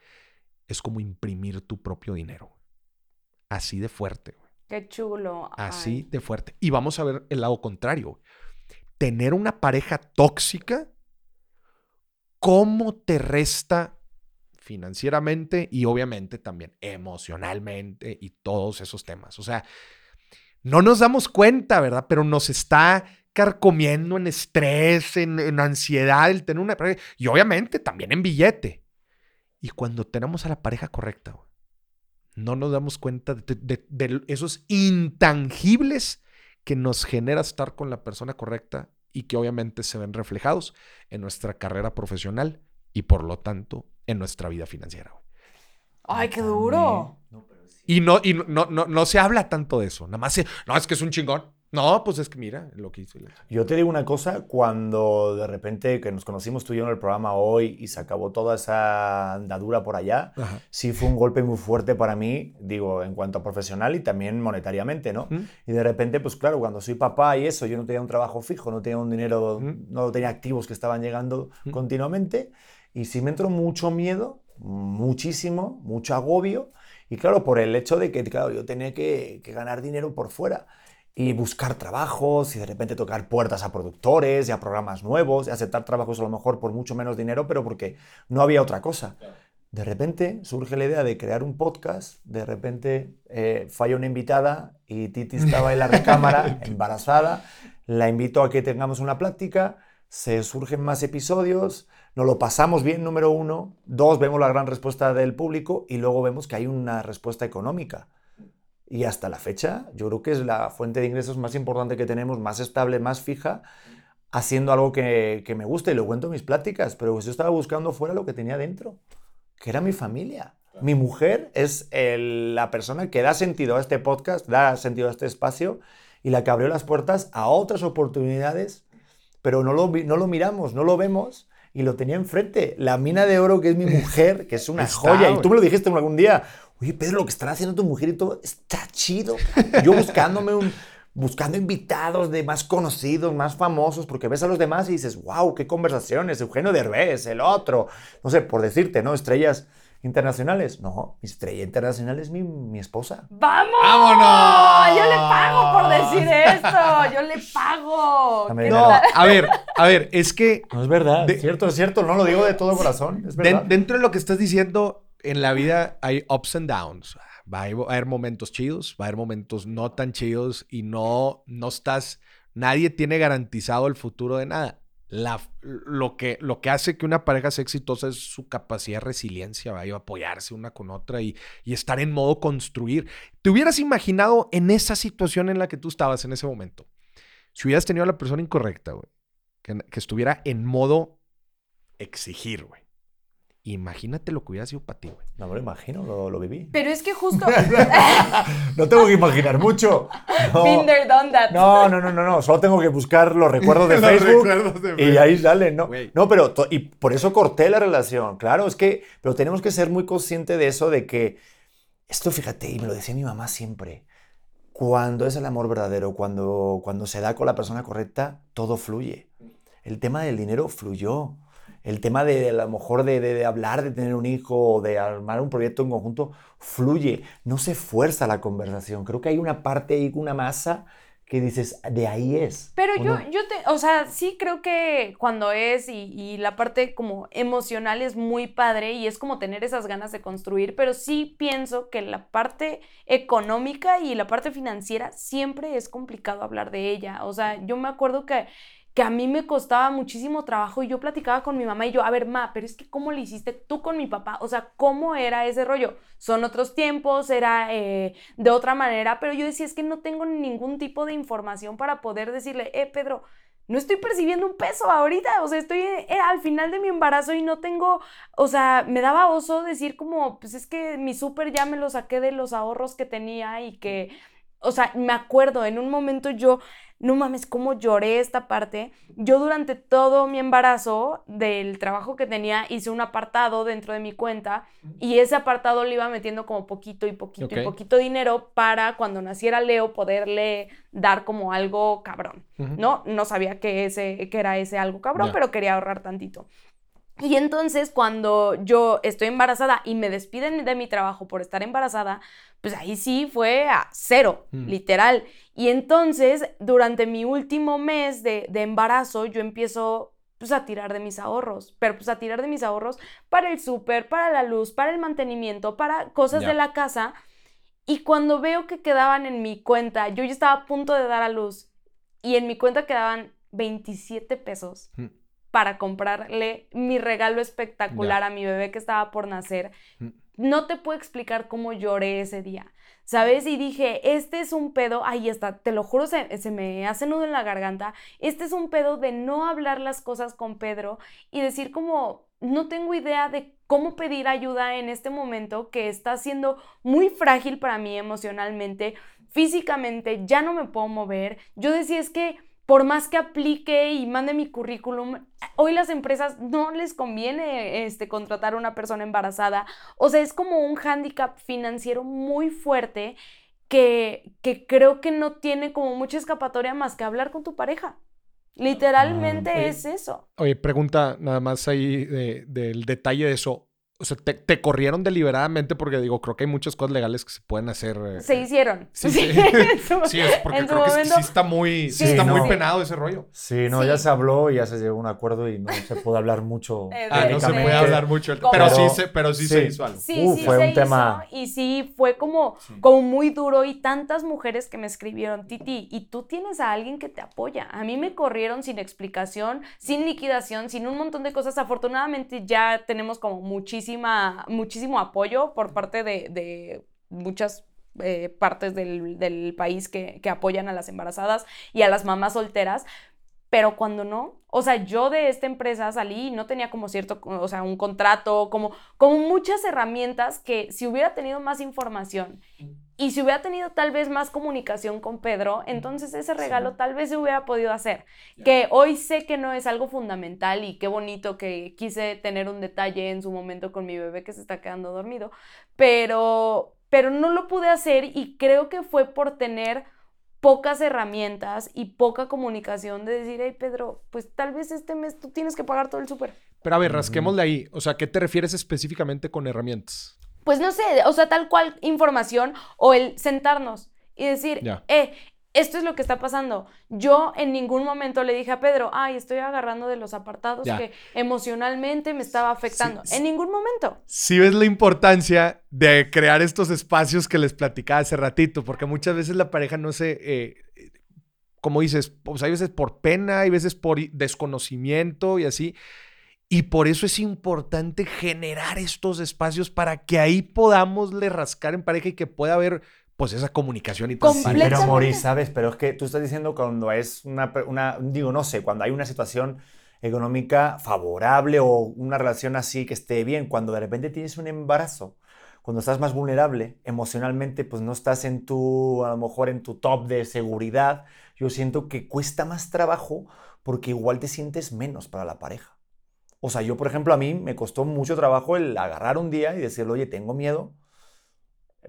es como imprimir tu propio dinero. Así de fuerte, güey. Qué chulo. Así Ay. de fuerte. Y vamos a ver el lado contrario. Tener una pareja tóxica, ¿cómo te resta financieramente y obviamente también emocionalmente y todos esos temas? O sea, no nos damos cuenta, ¿verdad? Pero nos está carcomiendo en estrés, en, ansiedad el tener una y obviamente también en billete. Y cuando tenemos a la pareja correcta, no nos damos cuenta de esos intangibles que nos genera estar con la persona correcta y que obviamente se ven reflejados en nuestra carrera profesional y por lo tanto en nuestra vida financiera. güey. Ay, qué duro. Y no, y no, no, no, no se habla tanto de eso. Nada más se, no, es que es un chingón. No, pues es que mira lo que hizo. Yo te digo una cosa, cuando de repente que nos conocimos tú y yo en el programa hoy y se acabó toda esa andadura por allá, Ajá. sí fue un golpe muy fuerte para mí, digo, en cuanto a profesional y también monetariamente, ¿no? ¿Mm? Y de repente, pues claro, cuando soy papá y eso, yo no tenía un trabajo fijo, no tenía un dinero, Mm. no tenía activos que estaban llegando Mm. continuamente y sí me entró mucho miedo, muchísimo, mucho agobio y claro, por el hecho de que, claro, yo tenía que, que ganar dinero por fuera y buscar trabajos y de repente tocar puertas a productores y a programas nuevos y aceptar trabajos a lo mejor por mucho menos dinero, pero porque no había otra cosa. De repente surge la idea de crear un podcast, de repente eh, falla una invitada y Titi estaba en la recámara embarazada, la invito a que tengamos una plática, se surgen más episodios, nos lo pasamos bien, número uno, dos, vemos la gran respuesta del público y luego vemos que hay una respuesta económica. Y hasta la fecha, yo creo que es la fuente de ingresos más importante que tenemos, más estable, más fija, haciendo algo que, que me gusta y lo cuento en mis pláticas, pero pues yo estaba buscando fuera lo que tenía dentro, que era mi familia. Mi mujer es el- la persona que da sentido a este podcast, da sentido a este espacio y la que abrió las puertas a otras oportunidades, pero no lo, no lo miramos, no lo vemos y lo tenía enfrente. La mina de oro que es mi mujer, que es una Está, joya, y tú me lo dijiste algún día. Oye, Pedro, lo que están haciendo tu mujer y todo está chido. Yo buscándome un, buscando invitados de más conocidos, más famosos, porque ves a los demás y dices, wow, qué conversaciones, Eugenio Derbez, el otro. No sé, por decirte, ¿no? Estrellas internacionales. No, mi estrella internacional es mi, mi esposa. ¡Vamos! ¡Vámonos! Yo le pago por decir esto. Yo le pago. Dame ¿Qué dinero. No, a ver, a ver, es que No es verdad. De- es cierto, es cierto. No lo digo de todo corazón. Es dentro de lo que estás diciendo, en la vida hay ups and downs. Va a haber- a momentos chidos, va a haber momentos no tan chidos y no, no estás, nadie tiene garantizado el futuro de nada. Lo, que, lo que hace que una pareja sea exitosa es su capacidad de resiliencia, ¿va? y apoyarse una con otra y, y estar en modo construir. ¿Te hubieras imaginado en esa situación en la que tú estabas en ese momento? Si hubieras tenido a la persona incorrecta, güey, que, que estuviera en modo exigir, güey. Imagínate lo que hubiera sido para ti, güey. No me lo imagino, lo, lo viví. Pero es que justo. No tengo que imaginar mucho. No. Done that. No, no, no, no, no. Solo tengo que buscar los recuerdos de Los Facebook. recuerdos de y ahí salen, ¿no? No, pero y por eso corté la relación. Claro, es que, pero tenemos que ser muy conscientes de eso, de que esto, fíjate, y me lo decía mi mamá siempre. Cuando es el amor verdadero, cuando, cuando se da con la persona correcta, todo fluye. El tema del dinero fluyó. El tema de, a lo mejor de, de- de hablar, de tener un hijo, o de armar un proyecto en conjunto, fluye, no se fuerza la conversación. Creo que hay una parte ahí, una masa que dices, de ahí es. Pero ¿o yo, no? yo te, o sea, sí creo que cuando es y, y la parte como emocional es muy padre y es como tener esas ganas de construir, pero sí pienso que la parte económica y la parte financiera siempre es complicado hablar de ella. O sea, yo me acuerdo que, que a mí me costaba muchísimo trabajo y yo platicaba con mi mamá y yo, a ver, ma, pero es que ¿cómo le hiciste tú con mi papá? O sea, ¿cómo era ese rollo? Son otros tiempos, era eh, de otra manera, pero yo decía, es que no tengo ningún tipo de información para poder decirle, eh, Pedro, no estoy percibiendo un peso ahorita, o sea, estoy eh, al final de mi embarazo y no tengo, o sea, me daba oso decir como, pues es que mi súper ya me lo saqué de los ahorros que tenía y que, o sea, me acuerdo, en un momento yo, no mames, cómo lloré esta parte. Yo durante todo mi embarazo del trabajo que tenía hice un apartado dentro de mi cuenta y ese apartado le iba metiendo como poquito y poquito y poquito dinero para cuando naciera Leo poderle dar como algo cabrón. ¿no? No sabía que, ese, que era ese algo cabrón, pero quería ahorrar tantito. Y entonces cuando yo estoy embarazada y me despiden de mi trabajo por estar embarazada, pues ahí sí fue a cero, Mm. literal. Y entonces durante mi último mes de, de embarazo yo empiezo pues a tirar de mis ahorros, pero pues a tirar de mis ahorros para el súper, para la luz, para el mantenimiento, para cosas de la casa. Y cuando veo que quedaban en mi cuenta, yo ya estaba a punto de dar a luz y en mi cuenta quedaban 27 pesos Mm. para comprarle mi regalo espectacular a mi bebé que estaba por nacer. Mm. No te puedo explicar cómo lloré ese día, ¿sabes? Y dije, este es un pedo, ahí está, te lo juro, se, se me hace nudo en la garganta, este es un pedo de no hablar las cosas con Pedro y decir como, no tengo idea de cómo pedir ayuda en este momento que está siendo muy frágil para mí emocionalmente, físicamente, ya no me puedo mover. Yo decía, es que por más que aplique y mande mi currículum, hoy las empresas no les conviene este, contratar a una persona embarazada. O sea, es como un hándicap financiero muy fuerte que, que creo que no tiene como mucha escapatoria más que hablar con tu pareja. Literalmente oye. es eso. Oye, pregunta nada más ahí de- del detalle de eso. O sea, te, te corrieron deliberadamente porque digo, creo que hay muchas cosas legales que se pueden hacer. eh, Se hicieron. Sí, sí. Sí, es porque creo que sí- está muy, sí Sí, está muy penado ese rollo. Sí, no, Sí. ya se habló y ya se llegó a un acuerdo y no se puede hablar mucho. Ah, no se puede hablar mucho. ¿Cómo? Pero sí, Pero- se, pero sí, sí. se hizo algo. Sí, Uh, sí, fue se un tema- y sí fue como, como muy duro y tantas mujeres que me escribieron, Titi, y tú tienes a alguien que te apoya. A mí me corrieron sin explicación, sin liquidación, sin un montón de cosas. Afortunadamente ya tenemos como muchísimo apoyo por parte de, muchas eh, partes del, del país que, que apoyan a las embarazadas y a las mamás solteras. Pero cuando no, o sea, yo de esta empresa salí y no tenía como cierto, o sea, un contrato, como, como muchas herramientas que si hubiera tenido más información y si hubiera tenido tal vez más comunicación con Pedro, entonces ese regalo tal vez se hubiera podido hacer. Que hoy sé que no es algo fundamental y qué bonito que quise tener un detalle en su momento con mi bebé que se está quedando dormido, pero, pero no lo pude hacer y creo que fue por tener pocas herramientas y poca comunicación de decir, hey Pedro, pues tal vez este mes tú tienes que pagar todo el súper. Pero a ver, rasquémosle ahí. O sea, ¿qué te refieres específicamente con herramientas? Pues no sé, o sea, tal cual información o el sentarnos y decir, eh, esto es lo que está pasando. Yo en ningún momento le dije a Pedro, ay, estoy agarrando de los apartados Ya. que emocionalmente me estaba afectando. Sí, sí. En ningún momento. Si ves la importancia de crear estos espacios que les platicaba hace ratito, porque muchas veces la pareja no se, eh, como dices, pues hay veces por pena, hay veces por desconocimiento y así. Y por eso es importante generar estos espacios para que ahí podamos le rascar en pareja y que pueda haber pues esa comunicación y Sí, transparencia. pero. Moris, ¿sabes? Pero es que tú estás diciendo cuando es una, una, digo, no sé, cuando hay una situación económica favorable o una relación así que esté bien, cuando de repente tienes un embarazo, cuando estás más vulnerable emocionalmente, pues no estás en tu, a lo mejor en tu top de seguridad, yo siento que cuesta más trabajo porque igual te sientes menos para la pareja. O sea, yo, por ejemplo, a mí me costó mucho trabajo el agarrar un día y decirle, oye, tengo miedo,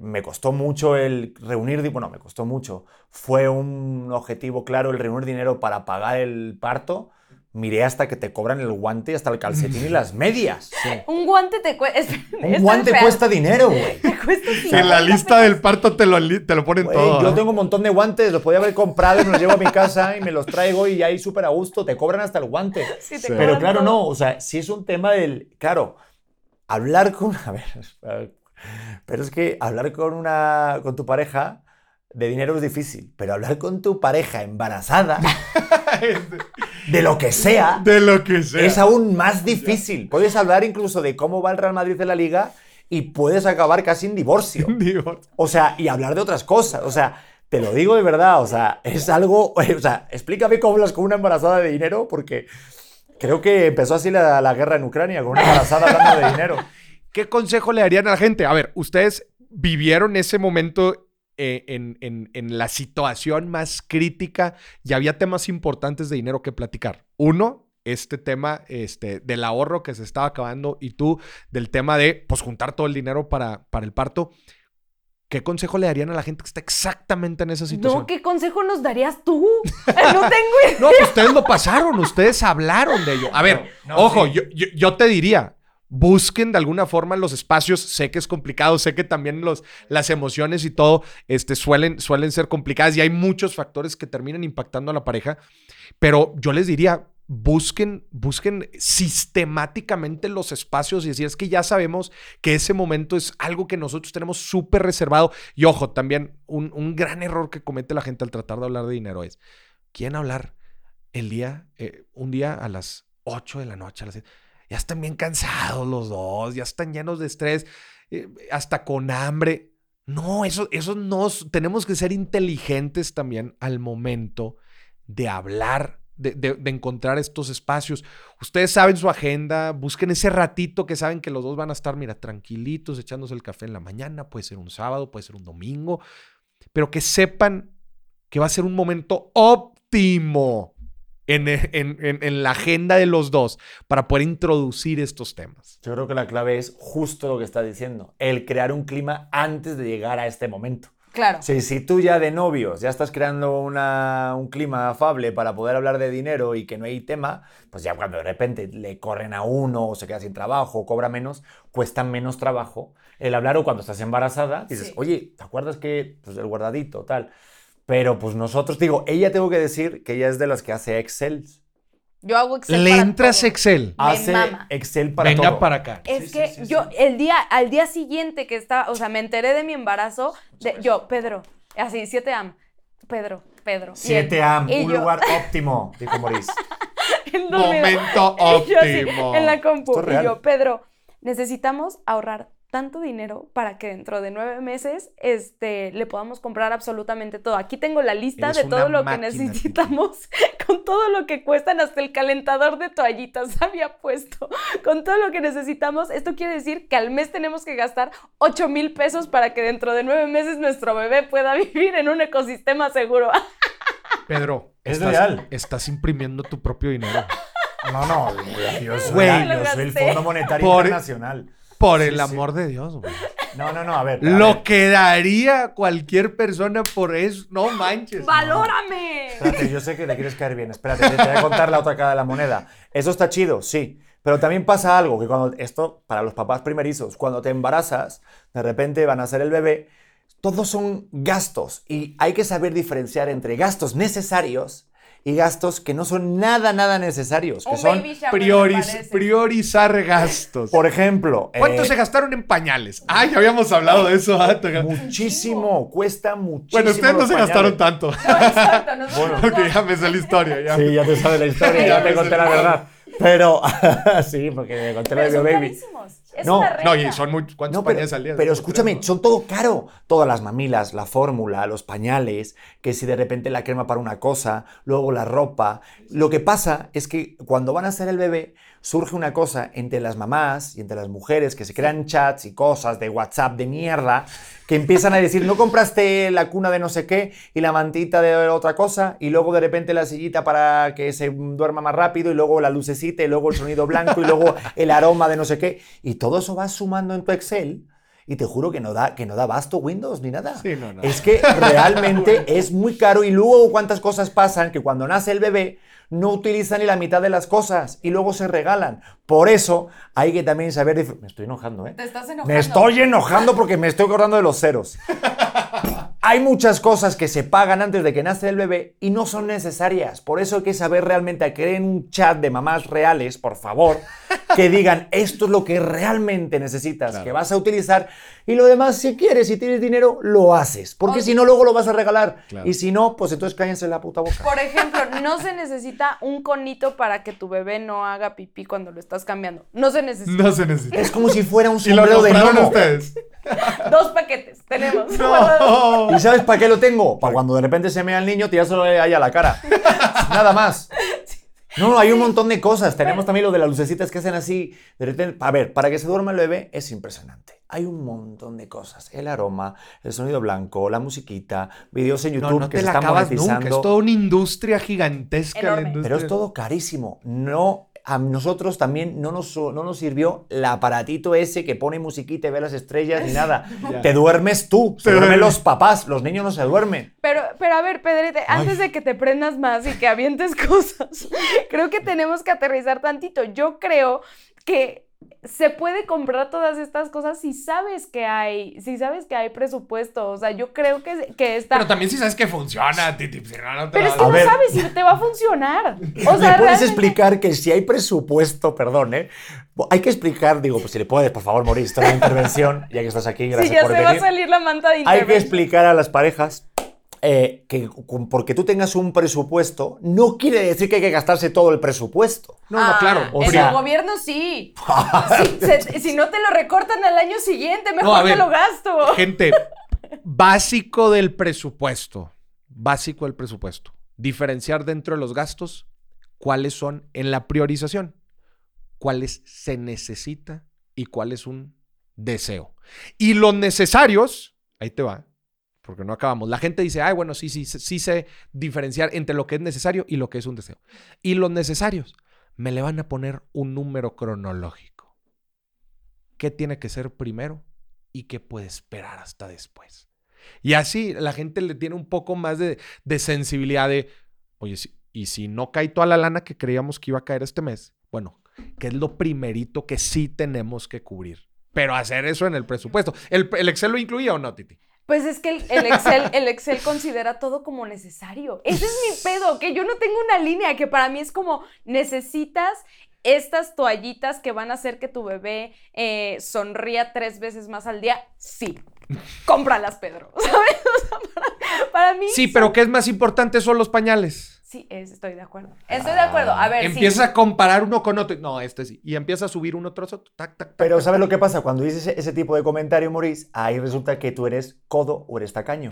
me costó mucho el reunir, bueno, me costó mucho. Fue un objetivo claro el reunir dinero para pagar el parto, miré hasta que te cobran el guante, hasta el calcetín y las medias. Un guante te cuesta. Un guante cuesta dinero, güey. Te cuesta Si en la lista del parto te lo, te lo ponen todo. yo ¿eh? tengo un montón de guantes, los podía haber comprado y me los llevo a mi casa y me los traigo y ahí súper a gusto, te cobran hasta el guante. Sí, te Sí. cobran Pero claro, no, o sea, si es un tema del, claro, hablar con, a ver, espera, pero es que hablar con una, con tu pareja de dinero es difícil, pero hablar con tu pareja embarazada, de lo que sea, De lo que sea. es aún más difícil. Puedes hablar incluso de cómo va el Real Madrid en la liga y puedes acabar casi en divorcio. Digo, O sea, y hablar de otras cosas. O sea, te lo digo de verdad. O sea, es algo. O sea, explícame cómo hablas con una embarazada de dinero, porque creo que empezó así la, la guerra en Ucrania, con una embarazada hablando de dinero. ¿Qué consejo le darían a la gente? A ver, ustedes vivieron ese momento eh, en, en- en la situación más crítica y había temas importantes de dinero que platicar. Uno, este tema este, del ahorro que se estaba acabando y tú del tema de pues juntar todo el dinero para, para el parto. ¿Qué consejo le darían a la gente que está exactamente en esa situación? No, ¿qué consejo nos darías tú? No tengo idea. No, pues ustedes lo pasaron, ustedes hablaron de ello. A ver, No, no, ojo, sí. yo, yo- yo te diría, busquen de alguna forma los espacios. Sé que es complicado, sé que también los, las emociones y todo este, suelen, suelen ser complicadas y hay muchos factores que terminan impactando a la pareja, pero yo les diría, busquen, busquen sistemáticamente los espacios y decir, es que ya sabemos que ese momento es algo que nosotros tenemos súper reservado. Y ojo, también un, un gran error que comete la gente al tratar de hablar de dinero es, quieren hablar el día, eh, un día a las 8 de la noche, a las 7, ya están bien cansados los dos, ya están llenos de estrés, eh, hasta con hambre. No, eso, eso no, s- tenemos que ser inteligentes también al momento de hablar, de, de- de encontrar estos espacios. Ustedes saben su agenda, busquen ese ratito que saben que los dos van a estar, mira, tranquilitos, echándose el café en la mañana, puede ser un sábado, puede ser un domingo, pero que sepan que va a ser un momento óptimo en, en- en- en la agenda de los dos para poder introducir estos temas. Yo creo que la clave es justo lo que está diciendo, el crear un clima antes de llegar a este momento. Claro. Sí, si tú ya de novios ya estás creando una- un clima afable para poder hablar de dinero y que no hay tema, pues ya cuando de repente le corren a uno o se queda sin trabajo o cobra menos, cuesta menos trabajo el hablar o cuando estás embarazada dices, Sí. oye, ¿te acuerdas que pues el guardadito tal? Pero pues nosotros, digo, ella tengo que decir que ella es de las que hace Excel. Yo hago Excel Le para entras todo. Excel. Hace mama. Excel para Venga todo. para acá. Es Sí, que sí, sí, yo sí. el día, al día siguiente que estaba, o sea, me enteré de mi embarazo, de, yo, Pedro, así, 7 am, Pedro, Pedro. y él- 7 AM, y un yo- lugar óptimo, dijo Maurice. Momento Y yo así, óptimo. en la compu. Es. Y yo, Pedro, necesitamos ahorrar tanto dinero para que dentro de nueve meses este, le podamos comprar absolutamente todo. Aquí tengo la lista Eres de todo lo que necesitamos, con todo lo que cuestan, hasta el calentador de toallitas había puesto, con todo lo que necesitamos. Esto quiere decir que al mes tenemos que gastar 8 mil pesos para que dentro de nueve meses nuestro bebé pueda vivir en un ecosistema seguro. Pedro, Es estás, real. estás imprimiendo tu propio dinero. No, no, yo soy, Güey. yo soy el Fondo Monetario Por- Internacional. Por Sí, el sí. amor de Dios, güey. No, no, no, a ver. a Lo ver. que daría cualquier persona por eso. No manches. ¡Valórame! Espérate, yo sé que le quieres caer bien. Espérate, te voy a contar la otra cara de la moneda. Eso está chido, sí. Pero también pasa algo, que cuando esto, para los papás primerizos, cuando te embarazas, de repente van a ser el bebé, todos son gastos y hay que saber diferenciar entre gastos necesarios y gastos que no son nada, nada necesarios, que Un son, baby shower, me Prioris- parece. priorizar gastos. por ejemplo, ¿Cuánto eh, se gastaron en pañales? Ah, ya habíamos hablado de eso. ah, muchísimo, cuesta muchísimo. Bueno, ustedes no los se gastaron tanto. Exacto, nosotros Porque no. ya me sé la historia. Ya. Sí, ya te sabes la historia, ya te conté la verdad. Pero, sí, porque me conté la Pero de son Baby. carísimos. Es No, una No, y son muy. ¿Cuántos No, pero, pañales al día? pero escúchame, son todo caro. Todas las mamilas, la fórmula, los pañales, que si de repente la crema para una cosa, luego la ropa. Lo que pasa es que cuando van a hacer el bebé, surge una cosa entre las mamás y entre las mujeres que se crean chats y cosas de WhatsApp de mierda que empiezan a decir, no compraste la cuna de no sé qué y la mantita de otra cosa y luego de repente la sillita para que se duerma más rápido y luego la lucecita y luego el sonido blanco y luego el aroma de no sé qué y todo eso va sumando en tu Excel y te juro que no da, que no da basto Windows ni nada. Sí, no, no. Es que realmente es muy caro y luego cuántas cosas pasan que cuando nace el bebé no utilizan ni la mitad de las cosas y luego se regalan. Por eso hay que también saber... Me estoy enojando, ¿eh? Te estás enojando. Me estoy enojando porque me estoy acordando de los ceros. Hay muchas cosas que se pagan antes de que nace el bebé y no son necesarias. Por eso hay que saber realmente a crear un chat de mamás reales, por favor, que digan esto es lo que realmente necesitas, Claro. que vas a utilizar y lo demás si quieres, si tienes dinero, lo haces. Porque O- si no, luego lo vas a regalar. Claro. Y si no, pues entonces cállense la puta boca. Por ejemplo, no se necesita un conito para que tu bebé no haga pipí cuando lo estás cambiando. No se necesita. No se necesita. Es como si fuera un sombrero de gnomo. ustedes. Dos paquetes tenemos. No. ¿Y sabes para qué lo tengo? Para cuando de repente se mea el niño, tirárselo ahí a la cara. Nada más. No, no, hay un montón de cosas. Tenemos también lo de las lucecitas que hacen así. De repente, a ver, para que se duerma el bebé es impresionante. Hay un montón de cosas. El aroma, el sonido blanco, la musiquita, videos en YouTube No, no que te se la están acabas nunca. Es toda una industria gigantesca. la Enorme. industria. Pero es todo carísimo. No, a nosotros también no nos, no nos sirvió el aparatito ese que pone musiquita y ve las estrellas ni nada. Ya. Te duermes tú, se Te duermen los papás, los niños no se duermen. Pero, pero a ver, Pedrete, antes de que te prendas más y que avientes cosas, creo que tenemos que aterrizar tantito. Yo creo que se puede comprar todas estas cosas si sabes que hay, si sabes que hay presupuesto. O sea, yo creo que, que está. Pero también si sabes que funciona, Titi. Si no, no te Pero la es que no ver. sabes si te va a funcionar. O sea, ¿Me puedes realmente- explicar que si hay presupuesto, perdón, ¿eh? Hay que explicar, digo, pues si le puedes, por favor, morir, esta intervención, ya que estás aquí, gracias Si ya por se va a salir la manta de Hay que explicar a las parejas eh, que porque tú tengas un presupuesto, no quiere decir que hay que gastarse todo el presupuesto. No, no, Ah, claro. o en sea- el gobierno sí. Si, se- si no te lo recortan al año siguiente, mejor No, te lo gasto. Gente, básico del presupuesto. Básico del presupuesto. Diferenciar dentro de los gastos cuáles son en la priorización. Cuáles se necesita y cuál es un deseo. Y los necesarios, ahí te va, porque no acabamos. La gente dice, ay, bueno, sí, sí, sí sé diferenciar entre lo que es necesario y lo que es un deseo. Y los necesarios, me le van a poner un número cronológico. ¿Qué tiene que ser primero y qué puede esperar hasta después? Y así la gente le tiene un poco más de, de sensibilidad de, oye, y si no cae toda la lana que creíamos que iba a caer este mes, bueno, ¿qué es lo primerito que sí tenemos que cubrir? Pero hacer eso en el presupuesto. ¿El, el Excel lo incluía o no, Titi? Pues es que el, el Excel, el Excel considera todo como necesario. Ese es mi pedo, que yo no tengo una línea, que para mí es como necesitas estas toallitas que van a hacer que tu bebé eh, sonría tres veces más al día. Sí, cómpralas, Pedro. ¿Sabes? O sea, para, para mí. Sí, pero ¿qué es más importante son los pañales? Sí, es- estoy de acuerdo. Estoy de acuerdo. A ver, sí. Empieza a comparar uno con otro. No, este sí. Y empieza a subir uno tras otro. Tac, tac, tac, Pero tac, ¿sabes tac. lo que pasa? Cuando dices ese, ese tipo de comentario, Maurice, ahí resulta que tú eres codo o eres tacaño.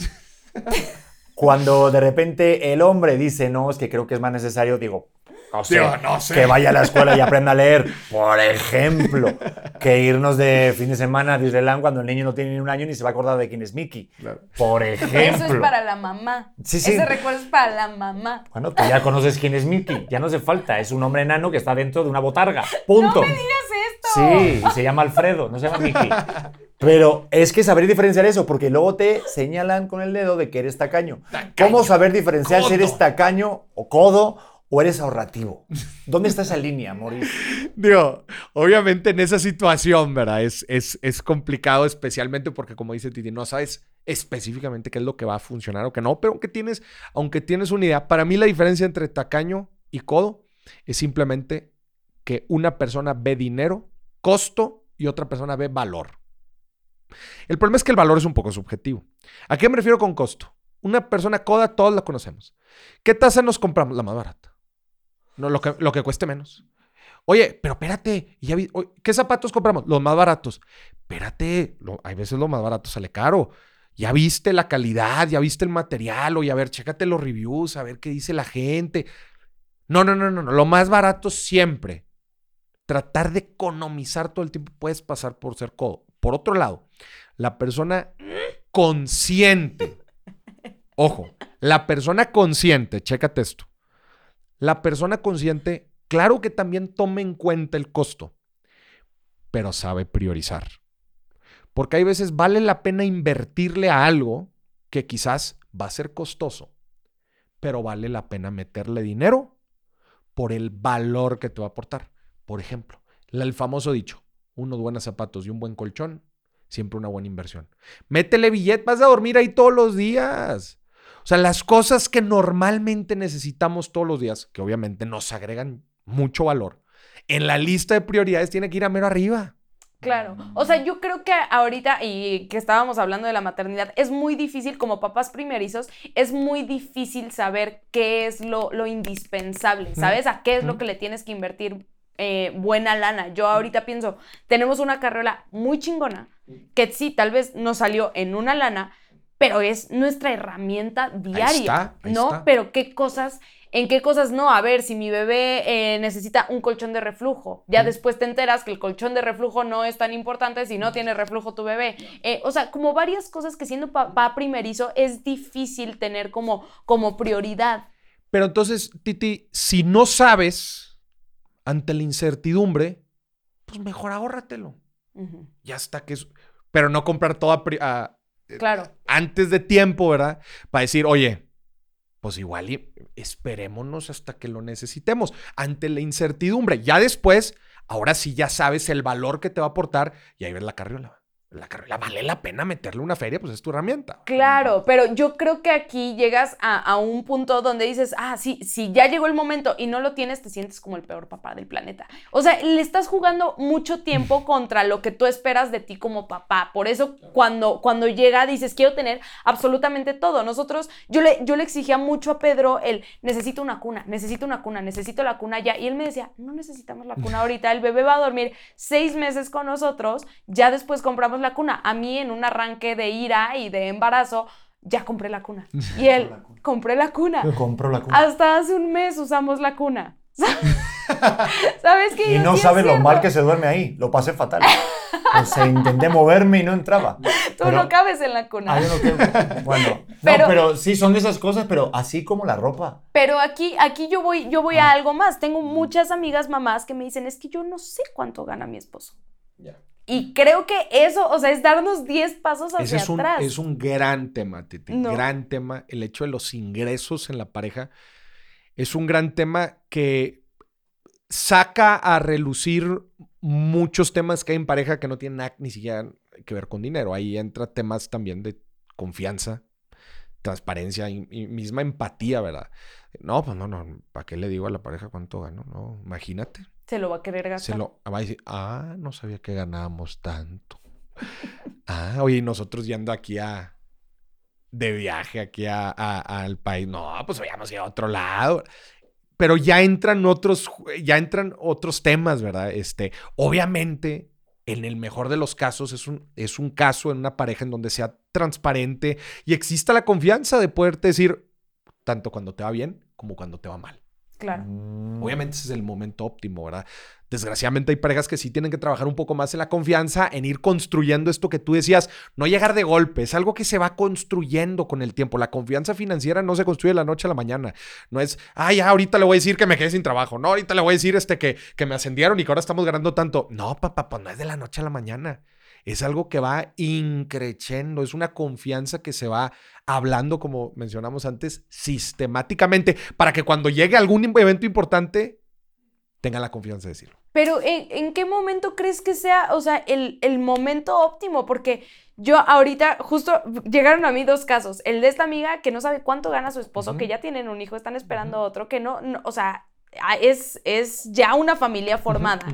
Cuando de repente el hombre dice, no, es que creo que es más necesario, digo, no sé, Digo, no sé. que vaya a la escuela y aprenda a leer, por ejemplo, que irnos de fin de semana a Disneyland cuando el niño no tiene ni un año ni se va a acordar de quién es Mickey. Claro. Por ejemplo. Eso es para la mamá. Sí, sí. Ese recuerdo es para la mamá. Bueno, tú ya conoces quién es Mickey, ya no hace falta, es un hombre enano que está dentro de una botarga. Punto. ¿Qué es esto? Sí, y se llama Alfredo, no se llama Mickey. Pero es que saber diferenciar eso, porque luego te señalan con el dedo de que eres tacaño. ¿Cómo saber diferenciar si eres Codo. tacaño o codo o eres ahorrativo? ¿Dónde está esa línea, Mauricio? Digo, obviamente en esa situación, ¿verdad? Es, es, es complicado, especialmente porque, como dice Titi, no sabes específicamente qué es lo que va a funcionar o qué no, pero aunque tienes, aunque tienes una idea, para mí la diferencia entre tacaño y codo es simplemente que una persona ve dinero, costo y otra persona ve valor. El problema es que el valor es un poco subjetivo. ¿A qué me refiero con costo? Una persona coda, todos la conocemos. ¿Qué tasa nos compramos? La más barata. No, lo que, lo que cueste menos. Oye, pero espérate, ya vi- ¿qué zapatos compramos? Los más baratos. Espérate, hay veces lo más barato sale caro. Ya viste la calidad, ya viste el material, oye, a ver, chécate los reviews, a ver qué dice la gente. No, no, no, no, no. Lo más barato siempre. Tratar de economizar todo el tiempo puedes pasar por ser codo. Por otro lado, la persona consciente. Ojo, la persona consciente, chécate esto. La persona consciente, claro que también toma en cuenta el costo, pero sabe priorizar. Porque hay veces vale la pena invertirle a algo que quizás va a ser costoso, pero vale la pena meterle dinero por el valor que te va a aportar. Por ejemplo, el famoso dicho, unos buenos zapatos y un buen colchón, siempre una buena inversión. Métele billete, vas a dormir ahí todos los días. O sea, las cosas que normalmente necesitamos todos los días, que obviamente nos agregan mucho valor, en la lista de prioridades tiene que ir a mero arriba. Claro, o sea, yo creo que ahorita, y que estábamos hablando de la maternidad, es muy difícil, como papás primerizos, es muy difícil saber qué es lo, lo indispensable, ¿sabes? A qué es lo que le tienes que invertir eh, buena lana. Yo ahorita pienso, tenemos una carrera muy chingona, que sí, tal vez nos salió en una lana, pero es nuestra herramienta diaria, ¿no? Pero qué cosas ¿En qué cosas no? A ver, si mi bebé eh, necesita un colchón de reflujo, ya después te enteras que el colchón de reflujo no es tan importante si no tiene reflujo tu bebé. Eh, o sea, como varias cosas que siendo papá primerizo es difícil tener como, como prioridad. Pero entonces, Titi, si no sabes ante la incertidumbre, pues mejor ahórratelo. Ya está que es... Pero no comprar toda... claro. Antes de tiempo, ¿verdad? Para decir, oye, pues igual y esperémonos hasta que lo necesitemos ante la incertidumbre. Ya después, ahora sí ya sabes el valor que te va a aportar y ahí ves la carriola la carrera vale la pena meterle una feria, pues es tu herramienta. Claro, pero yo creo que aquí llegas a, un punto donde dices, ah, sí, si ya llegó el momento y no lo tienes, te sientes como el peor papá del planeta. O sea, le estás jugando mucho tiempo contra lo que tú esperas de ti como papá. Por eso cuando, cuando llega dices, quiero tener absolutamente todo. Nosotros, yo le, yo le exigía mucho a Pedro el, necesito una cuna, necesito una cuna, necesito la cuna ya. Y él me decía, no necesitamos la cuna ahorita, el bebé va a dormir seis meses con nosotros, ya después compramos la cuna. A mí en un arranque de ira y de embarazo, ya compré la cuna. Y él, compré la cuna. compró la cuna. Hasta hace un mes usamos la cuna. ¿Sabes qué? Y no sabes lo mal que se duerme ahí. Lo pasé fatal. O sea, intenté moverme y no entraba. Tú no cabes en la cuna. Ah, yo no Bueno, pero, pero sí son esas cosas, pero así como la ropa. Pero aquí, aquí yo voy, yo voy a ah. algo más. Tengo muchas amigas mamás que me dicen, es que yo no sé cuánto gana mi esposo. Ya. Y creo que eso, o sea, es darnos 10 pasos hacia es atrás. Un, es un gran tema, Titi. Gran tema. El hecho de los ingresos en la pareja es un gran tema que saca a relucir muchos temas que hay en pareja que no tienen nada ni siquiera que ver con dinero. Ahí entra temas también de confianza, transparencia y, misma empatía, ¿verdad? No, pues no, no, ¿para qué le digo a la pareja cuánto gano? No, imagínate. Se lo va a querer gastar. Se lo va a decir, ah, no sabía que ganábamos tanto. ah, oye, nosotros yendo aquí a de viaje aquí a, al país. No, pues vayamos a otro lado. Pero ya entran otros, ya entran otros temas, ¿verdad? Este, obviamente, en el mejor de los casos, es un, es un caso en una pareja en donde sea transparente y exista la confianza de poderte decir tanto cuando te va bien como cuando te va mal. Claro. Mm. Obviamente ese es el momento óptimo, ¿verdad? Desgraciadamente hay parejas que sí tienen que trabajar un poco más en la confianza, en ir construyendo esto que tú decías, no llegar de golpe, es algo que se va construyendo con el tiempo. La confianza financiera no se construye de la noche a la mañana. No es, ay, ya ahorita le voy a decir que me quedé sin trabajo, no, ahorita le voy a decir este que, que me ascendieron y que ahora estamos ganando tanto. No, papá, pues no es de la noche a la mañana es algo que va increciendo, es una confianza que se va hablando, como mencionamos antes, sistemáticamente, para que cuando llegue algún evento importante, tenga la confianza de decirlo. Pero ¿en, qué momento crees que sea, o sea, el, momento óptimo? Porque yo ahorita, justo llegaron a mí dos casos. El de esta amiga que no sabe cuánto gana su esposo, que ya tienen un hijo, están esperando otro, que no, o sea, es, es ya una familia formada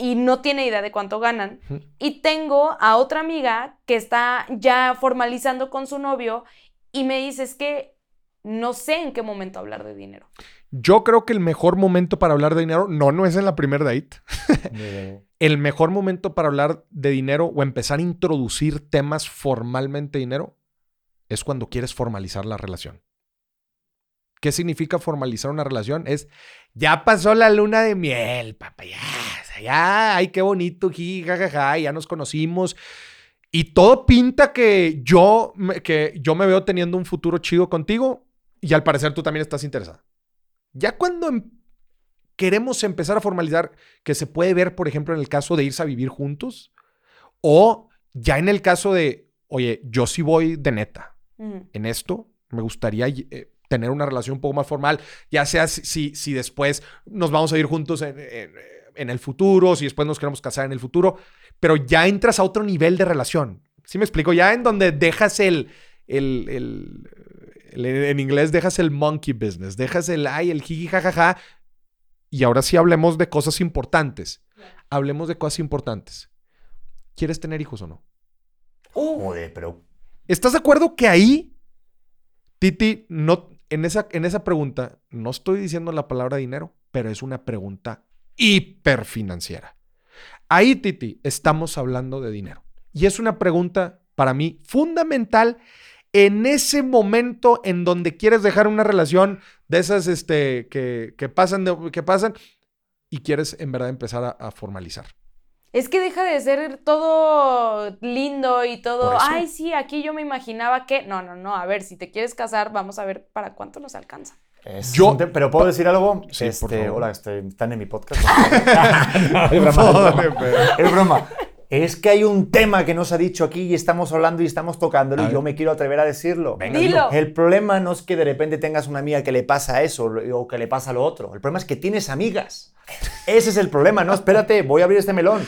y no tiene idea de cuánto ganan. Y tengo a otra amiga que está ya formalizando con su novio y me dice, es que no sé en qué momento hablar de dinero. Yo creo que el mejor momento para hablar de dinero, no, no es en la primera date. el mejor momento para hablar de dinero o empezar a introducir temas formalmente de dinero es cuando quieres formalizar la relación. ¿Qué significa formalizar una relación? Es, ya pasó la luna de miel, papá, ya, ya, ay, qué bonito, jajaja, ya nos conocimos. Y todo pinta que yo, que yo me veo teniendo un futuro chido contigo y al parecer tú también estás interesada. Ya cuando em, queremos empezar a formalizar que se puede ver, por ejemplo, en el caso de irse a vivir juntos o Ya en el caso de, oye, yo sí voy de neta en esto, me gustaría eh, tener una relación un poco más formal, ya sea si, si, si después nos vamos a ir juntos en, en- en el futuro, si después nos queremos casar en el futuro, pero ya entras a otro nivel de relación. ¿Sí me explico? Ya en donde dejas el, el, el- el- en inglés dejas el monkey business, dejas el, ay, el jiji, jajaja, y ahora sí hablemos de cosas importantes. Hablemos de cosas importantes. ¿Quieres tener hijos o no? Joder, pero ¿Estás de acuerdo que ahí, Titi, no, en, esa, en esa pregunta, no estoy diciendo la palabra dinero, pero es una pregunta hiperfinanciera. Ahí, Titi, estamos hablando de dinero. Y es una pregunta para mí fundamental en ese momento en donde quieres dejar una relación de esas este, que, que pasan, de- que pasan y quieres en verdad empezar a, a formalizar. Es que deja de ser todo lindo y todo, ay, sí, aquí yo me imaginaba que, no, no, no, a ver, si te quieres casar, vamos a ver para cuánto nos alcanza. es Yo- te- pero puedo decir algo. Sí, por este, favor. hola, este, están en mi podcast. No, es broma, es broma. Es broma. Es que hay un tema que nos ha dicho aquí y estamos hablando y estamos tocándolo y yo me quiero atrever a decirlo. Venga, Dilo. El problema no es que de repente tengas una amiga que le pasa eso o que le pasa lo otro. El problema es que tienes amigas. Ese es el problema. No, espérate, voy a abrir este melón.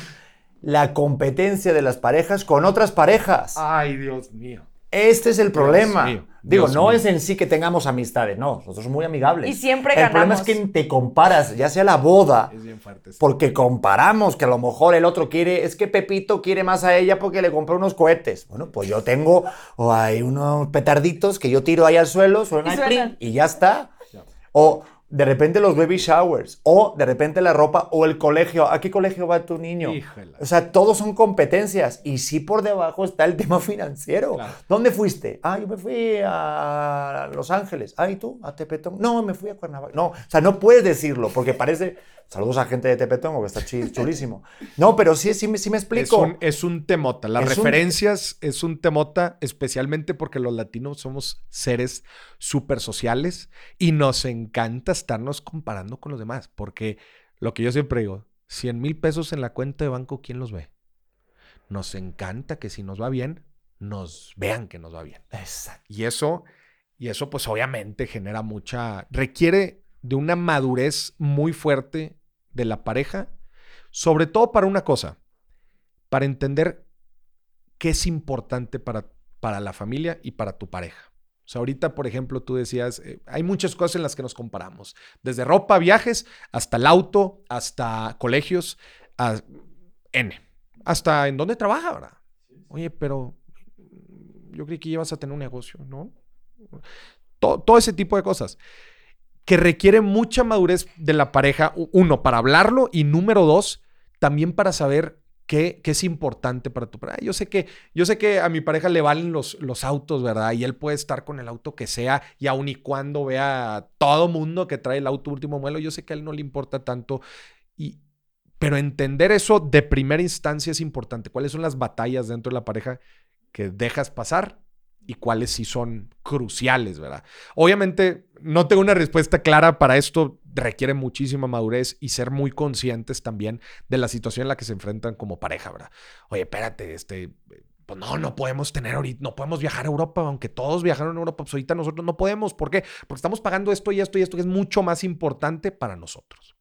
La competencia de las parejas con otras parejas. Ay, Dios mío. Este es el problema. mío, Digo, Dios no mío. es en sí que tengamos amistades, no, nosotros somos muy amigables. Y siempre El problema es ganamos. que te comparas, ya sea la boda, Es bien fuerte. esto. porque comparamos que a lo mejor el otro quiere, es que Pepito quiere más a ella porque le compró unos cohetes. Bueno, pues yo tengo o hay unos petarditos que yo tiro ahí al suelo, suenan Y plin, y ya está. O de repente los baby showers, o de repente la ropa, o el colegio. ¿A qué colegio va tu niño? Híjole. O sea, todos son competencias. Y sí por debajo está el tema financiero. Claro. ¿Dónde fuiste? Ah, yo me fui a Los Ángeles. Ah, ¿y tú? ¿A Tepetón? No, me fui a Cuernavaca. No, o sea, no puedes decirlo porque parece... Saludos a gente de Tepetón, que está chulísimo. No, pero sí, sí, me- sí me Es explico. un, es un temota. Las Es un- referencias es un temota, especialmente porque los latinos somos seres súper sociales y nos encanta estarnos comparando con los demás. Porque lo que yo siempre digo, 100 mil pesos en la cuenta de banco, ¿quién los ve? Nos encanta que si nos va bien, nos vean que nos va bien. Exacto. Y eso, y eso pues obviamente genera mucha, requiere de una madurez muy fuerte de la pareja, sobre todo para una cosa, para entender qué es importante para, para la familia y para tu pareja. O sea, ahorita, por ejemplo, tú decías, eh, hay muchas cosas en las que nos comparamos, desde ropa, viajes, hasta el auto, hasta colegios, N, hasta en dónde trabaja, ¿verdad? Oye, pero yo creí que ibas a tener un negocio, ¿no? todo, todo ese tipo de cosas que requiere mucha madurez de la pareja, uno, para hablarlo y número dos, también para saber qué, qué es importante para tu pareja. Yo sé que, yo sé que a mi pareja le valen los, los autos, ¿verdad? Y él puede estar con el auto que sea y aun y cuando vea a todo mundo que trae el auto último modelo, yo sé que a él no le importa tanto. Y, pero entender eso de primera instancia es importante. ¿Cuáles son las batallas dentro de la pareja que dejas pasar y cuáles sí son cruciales, ¿verdad? Obviamente no tengo una respuesta clara para esto, requiere muchísima madurez y ser muy conscientes también de la situación en la que se enfrentan como pareja, ¿verdad? Oye, espérate, este, pues no, no podemos tener ahorita, no podemos viajar a Europa, aunque todos viajaron a Europa, pues ahorita nosotros no podemos, ¿por qué? Porque estamos pagando esto y esto y esto que es mucho más importante para nosotros.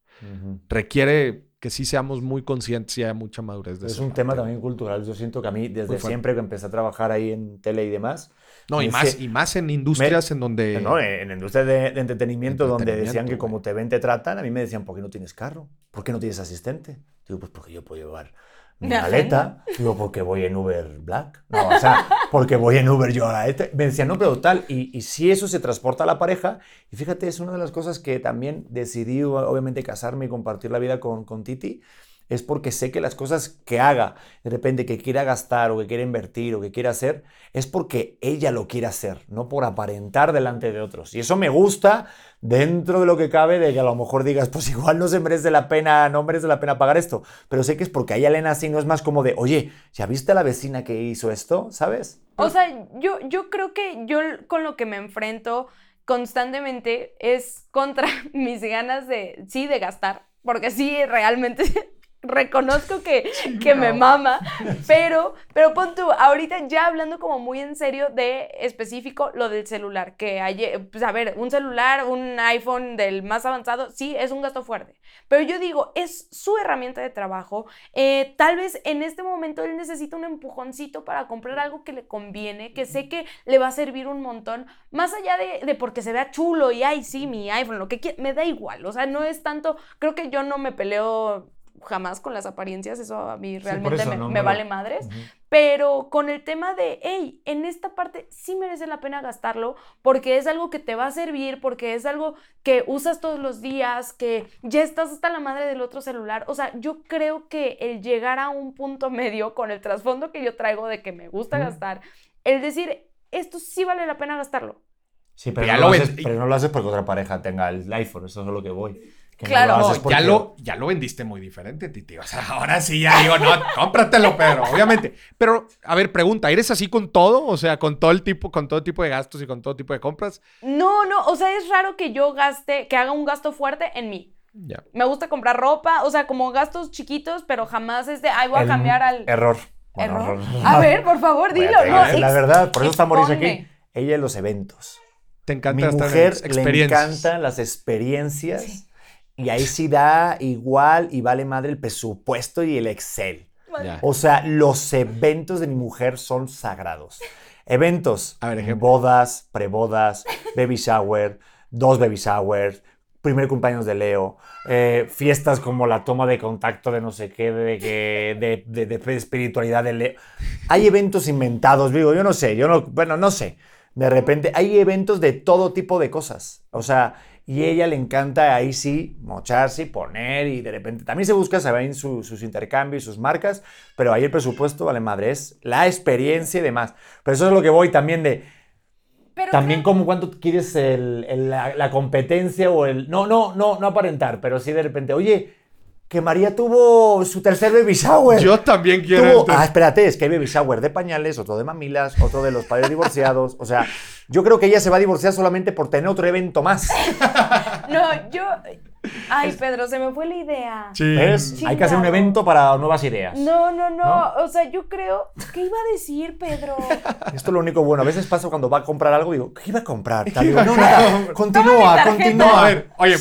Requiere que sí seamos muy conscientes y haya mucha madurez de Es un tema también cultural. Yo siento que a mí, desde siempre que empecé a trabajar ahí en tele y demás, No, y me más, y más en industrias en donde... No, en la industria de, de entretenimiento, donde decían Entretenimiento, que como te ven, te tratan, a mí me decían, ¿por qué no tienes carro? ¿Por qué no tienes asistente? Digo, pues porque yo puedo llevar mi Una maleta. Digo, porque voy en Uber Black. No, o sea, porque voy en Uber yo a este. Me decían, no, pero tal. Y, y si eso se transporta a la pareja, y fíjate, es una de las cosas que también decidí, obviamente, casarme y compartir la vida con, con Titi, es porque sé que las cosas que haga, de repente que quiera gastar o que quiera invertir o que quiera hacer, es porque ella lo quiere hacer, no por aparentar delante de otros. Y eso me gusta dentro de lo que cabe de que a lo mejor digas, pues igual no se merece la pena, no merece la pena pagar esto. Pero sé que es porque a ella así no es más como de, oye, ¿ya viste a la vecina que hizo esto? ¿Sabes? O sea, yo, yo creo que yo con lo que me enfrento constantemente es contra mis ganas de, sí, de gastar, porque sí, realmente reconozco que, que me mama, pero, pero pon tú, ahorita ya hablando como muy en serio de específico lo del celular, que hay, pues a ver, un celular, un iPhone del más avanzado, sí, es un gasto fuerte, pero yo digo, es su herramienta de trabajo, eh, tal vez en este momento él necesita un empujoncito para comprar algo que le conviene, que sé que le va a servir un montón, más allá de, de porque se vea chulo y, ay, sí, mi iPhone, lo que quiera, me da igual, o sea, no es tanto, creo que yo no me peleo jamás con las apariencias, eso a mí realmente me, me, vale madres. Pero con el tema de, hey, en esta parte sí merece la pena gastarlo porque es algo que te va a servir, porque es algo que usas todos los días, que ya estás hasta la madre del otro celular. O sea, yo creo que el llegar a un punto medio con el trasfondo que yo traigo de que me gusta gastar, el decir, esto sí vale la pena gastarlo. Sí, pero, no lo, haces, pero no lo haces porque otra pareja tenga el iPhone, eso es lo que voy. Claro, ya, lo, ya lo vendiste muy diferente, Titi. O sea, ahora sí ya digo, no, cómpratelo, Pedro, obviamente. Pero, a ver, pregunta, ¿eres así con todo? O sea, con todo el tipo, con todo tipo de gastos y con todo tipo de compras. No, no, o sea, es raro que yo gaste, que haga un gasto fuerte en mí. Ya. Me gusta comprar ropa, o sea, como gastos chiquitos, pero jamás es de, ay, voy a cambiar al... Error. ¿Error? A ver, por favor, dilo. la verdad, por eso está Mauricio aquí. Ella en los eventos. Te encanta Mi mujer le encantan las experiencias. Y ahí sí da igual y vale madre el presupuesto y el Excel. O sea, los eventos de mi mujer son sagrados. Eventos, A ver, bodas, prebodas, baby shower, dos baby showers, primer cumpleaños de Leo, eh, fiestas como la toma de contacto de no sé qué, de, de, de, espiritualidad de Leo. Hay eventos inventados, digo, yo no sé, yo no, bueno, no sé. De repente hay eventos de todo tipo de cosas. O sea, y ella le encanta ahí sí mocharse y poner y de repente también se busca saber sus intercambios y sus marcas, pero ahí el presupuesto, vale madre, es la experiencia y demás. Pero eso es lo que voy también de... también como cuánto quieres la, la, competencia o el... No, no, no, no aparentar, pero sí de repente, oye, que María tuvo su tercer baby shower. Yo también quiero. Ah, espérate, es que hay baby shower de pañales, otro de mamilas, otro de los padres divorciados. O sea, yo creo que ella se va a divorciar solamente por tener otro evento más. no, yo. Ay, Pedro, se me fue la idea. Sí. Hay que hacer un evento para nuevas ideas. No, no, no, O sea, yo creo. ¿Qué iba a decir, Pedro? Esto es lo único bueno. A veces pasa cuando va a comprar algo y digo, ¿qué iba a comprar? no, nada. Continúa, continúa. A ver, oye,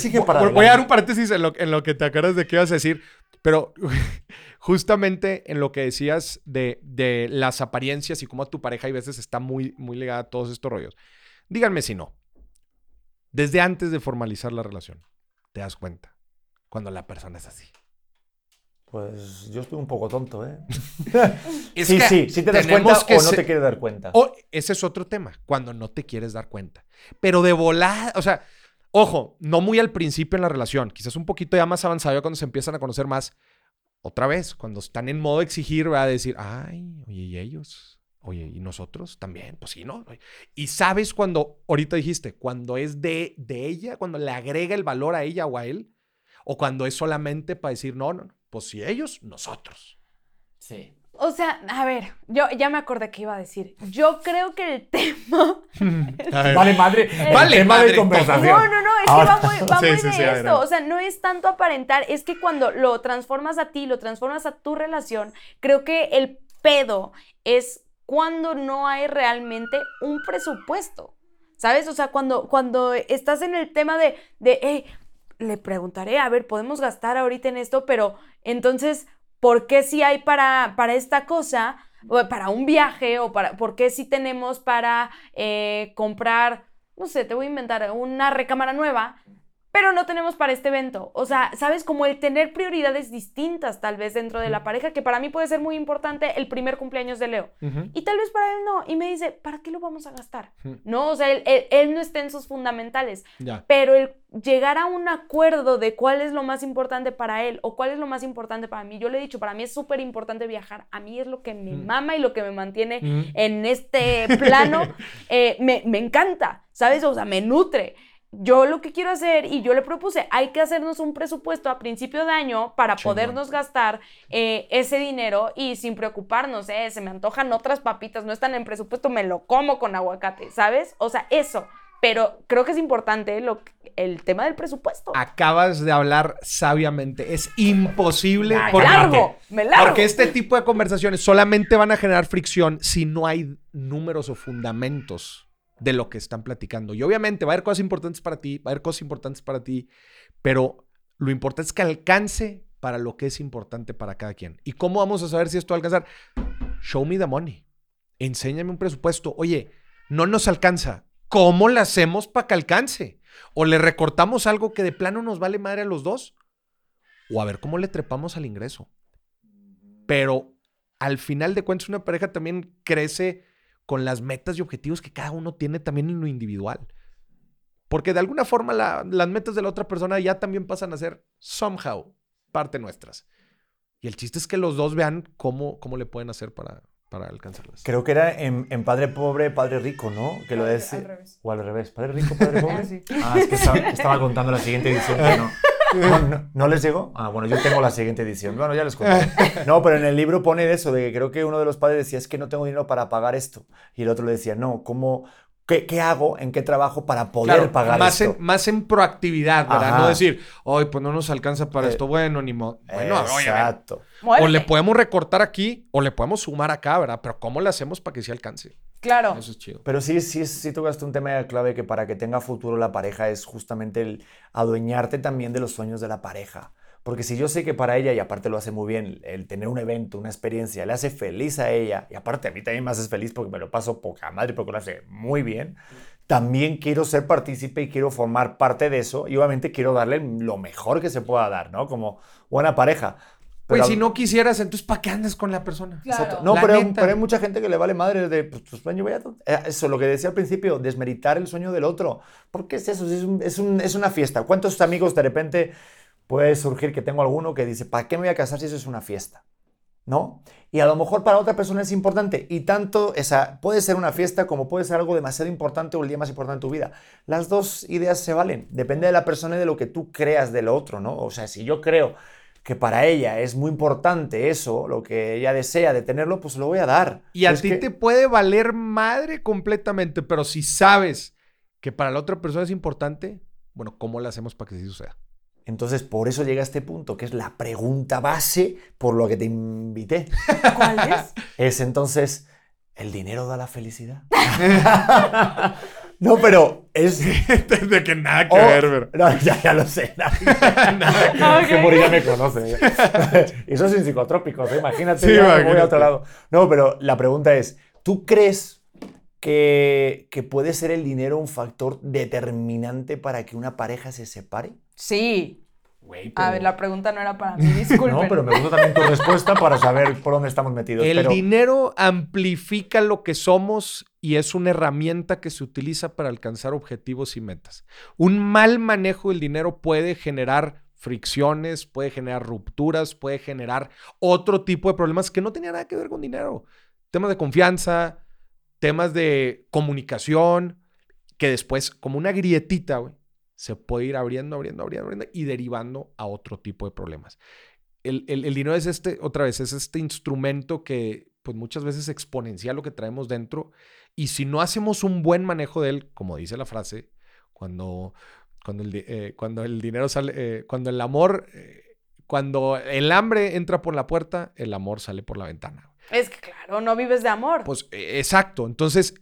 voy a dar un paréntesis en lo, en lo que te acuerdas de qué ibas a decir. Pero justamente en lo que decías de, de las apariencias y cómo tu pareja a veces está muy, muy ligada a todos estos rollos. Díganme si no. Desde antes de formalizar la relación te das cuenta cuando la persona es así? Pues yo estoy un poco tonto, ¿eh? sí, sí, sí te das cuenta o no te quieres dar cuenta. O ese es otro tema, cuando no te quieres dar cuenta. Pero de volada, o sea, ojo, no muy al principio en la relación, quizás un poquito ya más avanzado ya cuando se empiezan a conocer más. Otra vez, cuando están en modo exigir, va a decir, ay, oye, ¿y ellos? Oye, ¿y nosotros también? Pues sí, ¿no? Y sabes cuando, ahorita dijiste, cuando es de, de ella, cuando le agrega el valor a ella o a él, o cuando es solamente para decir, no, no, pues si ellos, nosotros. Sí. O sea, a ver, yo ya me acordé que iba a decir. Yo creo que el tema. vale, madre. vale, madre. conversación. No, no, no, es que va muy, va muy de esto. O sea, no es tanto aparentar, es que cuando lo transformas a ti, lo transformas a tu relación, creo que el pedo es cuando no hay realmente un presupuesto. ¿Sabes? O sea, cuando, cuando estás en el tema de, de le preguntaré, a ver, podemos gastar ahorita en esto, pero entonces, ¿por qué si hay para, para esta cosa, o para un viaje, o para, por qué si tenemos para eh, comprar, no sé, te voy a inventar una recámara nueva, pero no tenemos para este evento. O sea, ¿sabes? Como el tener prioridades distintas tal vez dentro de la pareja, que para mí puede ser muy importante el primer cumpleaños de Leo. Y tal vez para él no. Y me dice, ¿para qué lo vamos a gastar? No, o sea, él, él, no está en sus fundamentales. Pero el llegar a un acuerdo de cuál es lo más importante para él o cuál es lo más importante para mí. Yo le he dicho, para mí es súper importante viajar. A mí es lo que me mama y lo que me mantiene en este plano. Eh, me, me encanta, ¿sabes? O sea, me nutre yo lo que quiero hacer y yo le propuse, hay que hacernos un presupuesto a principio de año para podernos gastar eh, ese dinero y sin preocuparnos, eh, se me antojan otras papitas, no están en presupuesto, me lo como con aguacate, ¿sabes? O sea, eso, Pero creo que es importante lo, el tema del presupuesto. Acabas de hablar sabiamente. Es imposible. Porque, me largo, me largo. porque este tipo de conversaciones solamente van a generar fricción si no hay números o fundamentos de lo que están platicando. Y obviamente va a haber cosas importantes para ti, va a haber cosas importantes para ti, pero lo importante es que alcance para lo que es importante para cada quien. ¿Y cómo vamos a saber si esto va a alcanzar? Show me the money. Enséñame un presupuesto. Oye, no nos alcanza. ¿Cómo le hacemos para que alcance? ¿O le recortamos algo que de plano nos vale madre a los dos? O a ver cómo le trepamos al ingreso. Pero al final de cuentas, una pareja también crece con las metas y objetivos que cada uno tiene también en lo individual. Porque de alguna forma la- las metas de la otra persona ya también pasan a ser somehow parte nuestras. Y el chiste es que los dos vean cómo, cómo le pueden hacer para, para alcanzarlas. Creo que era en, en Padre Pobre, Padre Rico, ¿no? Que lo Al- decía. al revés. O al revés. Padre Rico, Padre Pobre. Ah, sí. Ah, es que estaba, estaba contando la siguiente edición que no. No, no- ¿no les llegó? Ah, bueno, yo tengo la siguiente edición. Bueno, ya les conté. No, pero en el libro pone eso, de que creo que uno de los padres decía, es que no tengo dinero para pagar esto. Y el otro le decía, no, ¿cómo, qué, qué hago, en qué trabajo para poder Claro, pagar más esto? En, más en proactividad, ¿verdad? Ajá. No decir, hoy pues no nos alcanza para Eh, esto, bueno, ni modo. Bueno, oye, Exacto. o Muévete. le podemos recortar aquí o le podemos sumar acá, ¿verdad? Pero ¿cómo le hacemos para que sí alcance? Claro. Eso es chido. Pero sí, sí, sí tocaste un tema clave que para que tenga futuro la pareja es justamente el adueñarte también de los sueños de la pareja. Porque si yo sé que para ella, y aparte lo hace muy bien, el tener un evento, una experiencia, le hace feliz a ella, y aparte a mí también me hace feliz porque me lo paso poca madre, porque lo hace muy bien, también quiero ser partícipe y quiero formar parte de eso, y obviamente quiero darle lo mejor que se pueda dar, ¿no? Como buena pareja. Pues si no quisieras, entonces ¿para qué andas con la persona? Claro. Exacto. No, La pero, neta. pero hay mucha gente que le vale madre de pues, tu sueño. Vaya, eh, eso, lo que decía al principio, desmeritar el sueño del otro. ¿Por qué es eso? Es, un- es, un- es una fiesta. ¿Cuántos amigos de repente puede surgir que tengo alguno que dice, ¿para qué me voy a casar si eso es una fiesta? ¿No? Y a lo mejor para otra persona es importante. Y tanto esa puede ser una fiesta como puede ser algo demasiado importante o el día más importante de tu vida. Las dos ideas se valen. Depende de la persona y de lo que tú creas del otro, ¿no? O sea, si yo creo que para ella es muy importante eso, lo que ella desea de tenerlo, pues lo voy a dar. Y a ti que- te puede valer madre completamente, pero si sabes que para la otra persona es importante, bueno, ¿cómo le hacemos para que sí suceda? Entonces, por eso llega a este punto, que es la pregunta base por lo que te invité. ¿Cuál es? Es entonces, ¿el dinero da la felicidad? no, pero es... de que nada Oh, no, ya, ya lo sé. Ok. que Mori ya me conoce. ¿eh? y eso sin psicotrópicos, ¿eh? imagínate. Sí, me voy a imagínate. otro lado. No, pero la pregunta es, ¿tú crees que, que puede ser el dinero un factor determinante para que una pareja se separe? Sí. A ver, la pregunta no era para mí, disculpen. No, pero me gusta también tu respuesta para saber por dónde estamos metidos. El pero, dinero amplifica lo que somos y es una herramienta que se utiliza para alcanzar objetivos y metas. Un mal manejo del dinero puede generar fricciones, puede generar rupturas, puede generar otro tipo de problemas que no tenían nada que ver con dinero. Temas de confianza, temas de comunicación, que después, como una grietita, güey, se puede ir abriendo, abriendo, abriendo, abriendo y derivando a otro tipo de problemas. El, el- el dinero es este, otra vez, es este instrumento que pues muchas veces exponencia lo que traemos dentro y si no hacemos un buen manejo de él, como dice la frase, cuando, cuando, el, eh, cuando el dinero sale, eh, cuando el amor, eh, cuando el hambre entra por la puerta, el amor sale por la ventana. Es que claro, no vives de amor. Pues eh, exacto. Entonces,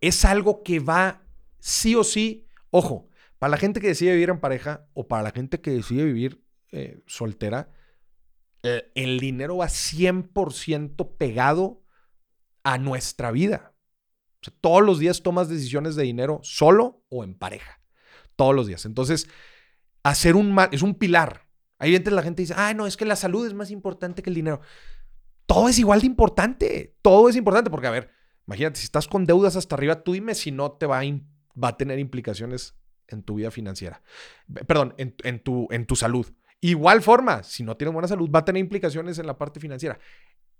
es algo que va sí o sí. Ojo, para la gente que decide vivir en pareja o para la gente que decide vivir eh, soltera, eh, el dinero va 100% pegado a nuestra vida. Todos los días tomas decisiones de dinero solo o en pareja. Todos los días. Entonces, hacer un es un pilar. Ahí entra la gente y dice, ah, no, es que la salud es más importante que el dinero todo es igual de importante. Todo es importante porque, a ver, imagínate, si estás con deudas hasta arriba, tú dime si no te va a, va a tener implicaciones en tu vida financiera. Perdón, en, en tu, en tu salud. Igual forma, si no tienes buena salud, va a tener implicaciones en la parte financiera.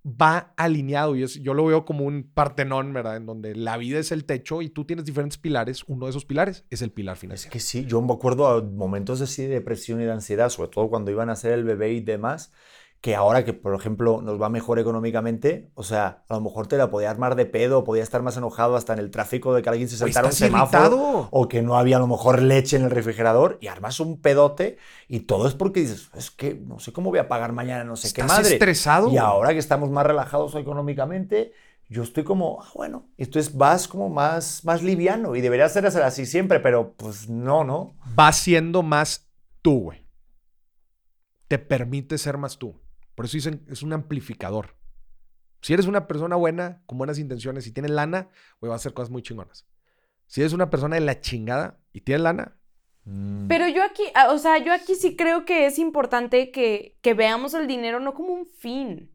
Va alineado y es, yo lo veo como un partenón, ¿verdad? En donde la vida es el techo y tú tienes diferentes pilares. Uno de esos pilares es el pilar Es financiero. que sí, yo me acuerdo a momentos así de depresión y de ansiedad, sobre todo cuando iban a hacer el bebé y demás, que ahora que, por ejemplo, nos va mejor económicamente, o sea, a lo mejor te la podía armar de pedo, podía estar más enojado hasta en el tráfico de que alguien se saltara un estás semáforo irritado. o que no había a lo mejor leche en el refrigerador y armas un pedote y todo es porque dices, es que no sé cómo voy a pagar mañana, no sé qué Estás madre. estresado. Y ahora que estamos más relajados económicamente, yo estoy como, ah, bueno, entonces vas como más, más liviano y debería ser así siempre, pero pues no, ¿no? vas siendo más tú, güey. Te permite ser más tú. Por eso dicen, es un amplificador. Si eres una persona buena, con buenas intenciones y tienes lana, güey, vas a hacer cosas muy chingonas. Si eres una persona de la chingada y tienes lana, Mm. Pero yo aquí, ah, o sea, yo aquí sí creo que es importante que, que veamos el dinero no como un fin.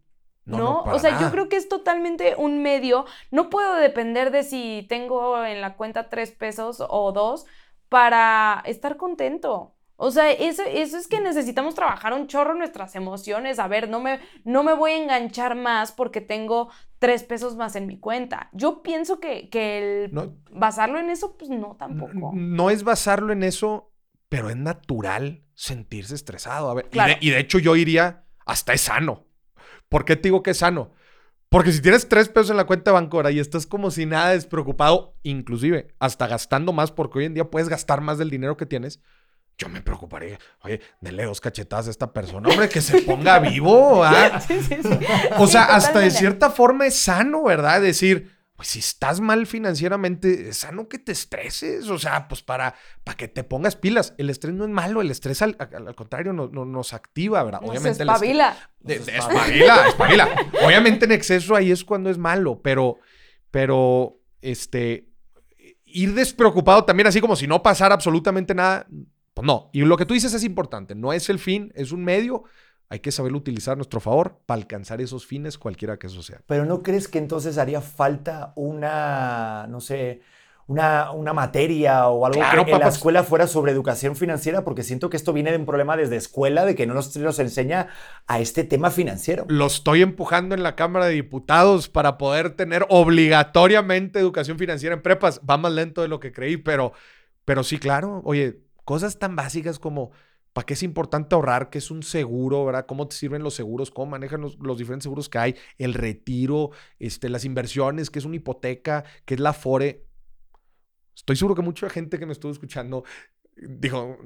no, ¿No? no, para o sea, nada. yo creo que es totalmente un medio. No puedo depender de si tengo en la cuenta tres pesos o dos para estar contento. O sea, eso, eso es que necesitamos trabajar un chorro nuestras emociones. A ver, no me, no me voy a enganchar más porque tengo tres pesos más en mi cuenta. Yo pienso que, que el No, basarlo en eso, pues no tampoco. no es basarlo en eso, pero es natural sentirse estresado. A ver, y de- y, de, hecho yo iría, hasta es sano. ¿Por qué te digo que es sano? Porque si tienes tres pesos en la cuenta de banco ahora y estás como si nada despreocupado, inclusive hasta gastando más, porque hoy en día puedes gastar más del dinero que tienes, yo me preocuparía. Oye, dele dos cachetadas a esta persona, hombre, que se ponga vivo. ¿ah? Sí, sí, sí. O Sí, sea, hasta de cierta forma es sano, ¿verdad? Decir, pues si estás mal financieramente, es sano que te estreses. O sea, pues para, para que te pongas pilas. El estrés no es malo, el estrés al, al- al contrario no- no- nos activa, ¿verdad? Nos Obviamente el estrés- espabila. Nos de- espabila, espabila. Obviamente en exceso ahí es cuando es malo, pero, pero, este, ir despreocupado también así como si no pasara absolutamente nada, pues no. Y lo que tú dices es importante, no es el fin, es un medio. Hay que saberlo utilizar a nuestro favor para alcanzar esos fines, cualquiera que eso sea. Pero ¿no crees que entonces haría falta una, no sé, una, una materia o algo Claro, que en la escuela fuera sobre educación financiera? Porque siento que esto viene de un problema desde escuela, de que no nos, nos enseña a este tema financiero. Lo estoy empujando en la Cámara de Diputados para poder tener obligatoriamente educación financiera en prepas. Va más lento de lo que creí, pero, pero sí, claro. Oye, cosas tan básicas como para qué es importante ahorrar, qué es un seguro, ¿verdad? ¿Cómo te sirven los seguros? ¿Cómo manejan los, los diferentes seguros que hay? El retiro, este, las inversiones, qué es una hipoteca, qué es la FORE. Estoy seguro que mucha gente que me estuvo escuchando dijo,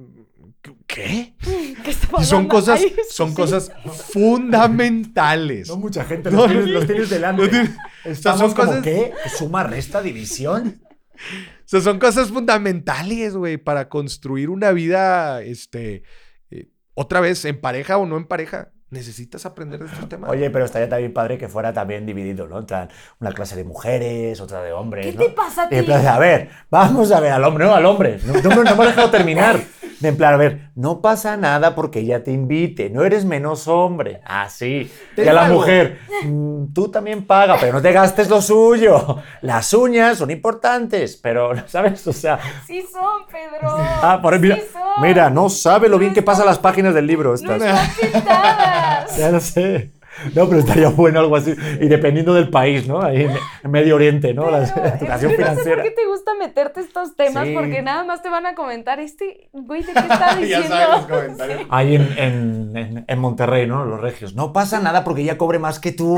¿qué? ¿Qué Y son cosas, Ay, son sí. cosas fundamentales. No mucha gente No, los, tienes, no. los tienes delante. No tiene- Estamos son como, cosas- ¿qué? ¿Suma, resta, división? O sea, son cosas fundamentales, güey, para construir una vida, este, eh, otra vez, en pareja o no en pareja. Necesitas aprender de estos temas. Oye, pero estaría también padre que fuera también dividido, ¿no? En plan, una clase de mujeres, otra de hombres. ¿Qué ¿no? te pasa a Y en ti? plan, a ver, vamos a ver al hombre, no al hombre. No, no, no me has dejado terminar. De en plan, a ver, no pasa nada porque ella te invite, no eres menos hombre. Ah, sí. Te Y a la algo. mujer, "Mm, tú también paga, pero no te gastes lo suyo. Las uñas son importantes, pero, ¿sabes? O sea, Sí son, Pedro. ah, por mira, Sí son. mira, no sabe lo bien No que pasa están- las páginas del libro No estas. están pintadas. Ya lo sé. No, pero estaría bueno algo así. Y dependiendo del país, ¿no? Ahí en, Medio Oriente, ¿no? La Pero, es educación que No sé financiera. por qué te gusta meterte estos temas, Sí. porque nada más te van a comentar este güey de qué está diciendo. comentarios. Ahí en, en- en- en Monterrey, ¿no? Los regios. No pasa nada porque ella cobre más que tú.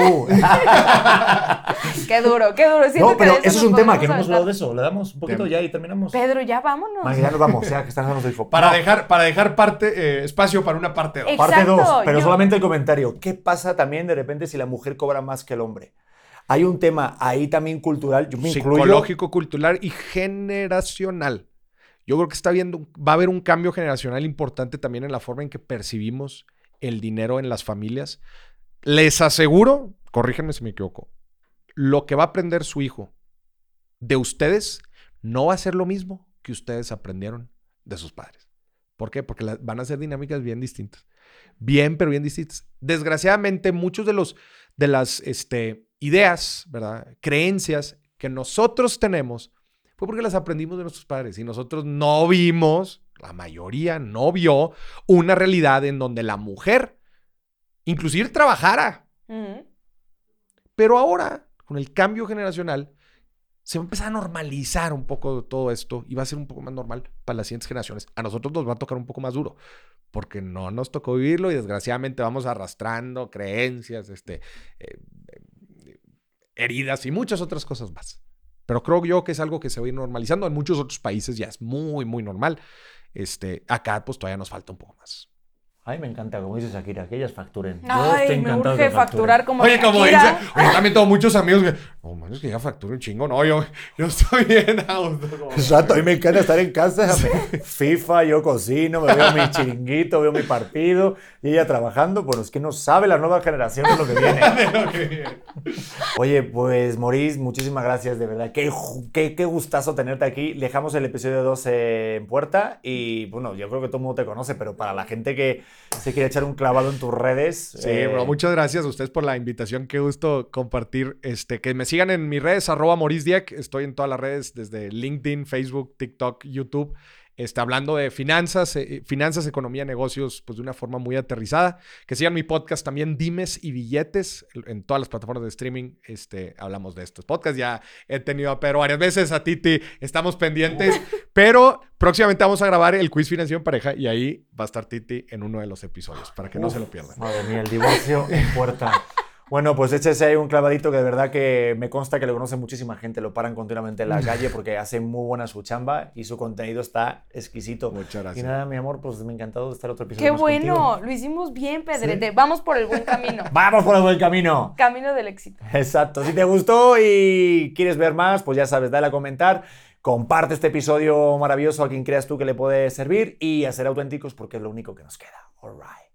Qué duro, qué duro. Siento no, que pero eso es un tema que no hemos hablado de eso. Le damos un poquito Tema. ya y terminamos. Pedro, ya vámonos. Vale, ya nos vamos, ya que están dando el foco. Para, No, dejar, para dejar parte, eh, espacio para una parte 2. Exacto, Parte 2, pero yo- solamente el comentario. ¿Qué pasa también de repente si la mujer cobra más que el hombre? Hay un tema ahí también cultural, yo me. Psicológico, cultural y generacional. Yo creo que está viendo, va a haber un cambio generacional importante también en la forma en que percibimos el dinero en las familias. Les aseguro, corrígenme si me equivoco, lo que va a aprender su hijo de ustedes no va a ser lo mismo que ustedes aprendieron de sus padres. ¿Por qué? Porque van a ser dinámicas bien distintas. Bien, pero bien distintas. Desgraciadamente, muchos de los de las este, ideas, ¿verdad? Creencias que nosotros tenemos fue porque las aprendimos de nuestros padres y nosotros no vimos, la mayoría no vio una realidad en donde la mujer inclusive trabajara. Pero ahora, con el cambio generacional, se va a empezar a normalizar un poco todo esto y va a ser un poco más normal para las siguientes generaciones. A nosotros nos va a tocar un poco más duro porque no nos tocó vivirlo y desgraciadamente vamos arrastrando creencias, este, eh, heridas y muchas otras cosas más. Pero creo yo que es algo que se va a ir normalizando. En muchos otros países ya es muy, muy normal. Este, acá pues todavía nos falta un poco más. Ay, me encanta, como dice Shakira, que ellas facturen. Yo Ay, estoy me urge facturar como Oye, como dice, oye, también tengo muchos amigos que, no, man, es que ya facturo un chingo. No, yo, yo estoy bien Exacto, a mí me encanta estar en casa, FIFA, yo cocino, me veo mi chiringuito, veo mi partido y ella trabajando. Bueno, es que no sabe la nueva generación de lo que viene. Oye, pues Maurice, muchísimas gracias, de verdad. Qué, qué, qué gustazo tenerte aquí. Dejamos el episodio 2 en puerta y bueno, yo creo que todo el mundo te conoce, pero para la gente que se quiere echar un clavado en tus redes. Sí, eh, bro, muchas gracias a ustedes por la invitación. Qué gusto compartir. Este, que me sigan en mis redes, arroba Maurice Dieck. Estoy en todas las redes, desde LinkedIn, Facebook, TikTok, YouTube. Este, hablando de finanzas, eh, finanzas, economía, negocios, pues de una forma muy aterrizada. Que sigan mi podcast también, Dimes y Billetes, en todas las plataformas de streaming. Este, hablamos de estos podcasts. Ya he tenido a Pedro varias veces, a Titi, estamos pendientes. pero próximamente vamos a grabar el quiz financiero en pareja y ahí va a estar Titi en uno de los episodios, para que no se lo pierdan. Madre mía, el divorcio en puerta. Bueno, pues échese ahí un clavadito que de verdad que me consta que lo conoce muchísima gente, lo paran continuamente en la calle porque hace muy buena su chamba y su contenido está exquisito. Muchas Y gracias. nada, mi amor, pues me ha encantado estar otro episodio Qué más bueno, contigo. lo hicimos bien, Pedrete. Vamos por el buen camino. ¡Vamos por el buen camino! camino del éxito. Exacto. Si te gustó y quieres ver más, pues ya sabes, dale a comentar. Comparte este episodio maravilloso a quien creas tú que le puede servir y a ser auténticos porque es lo único que nos queda. All right.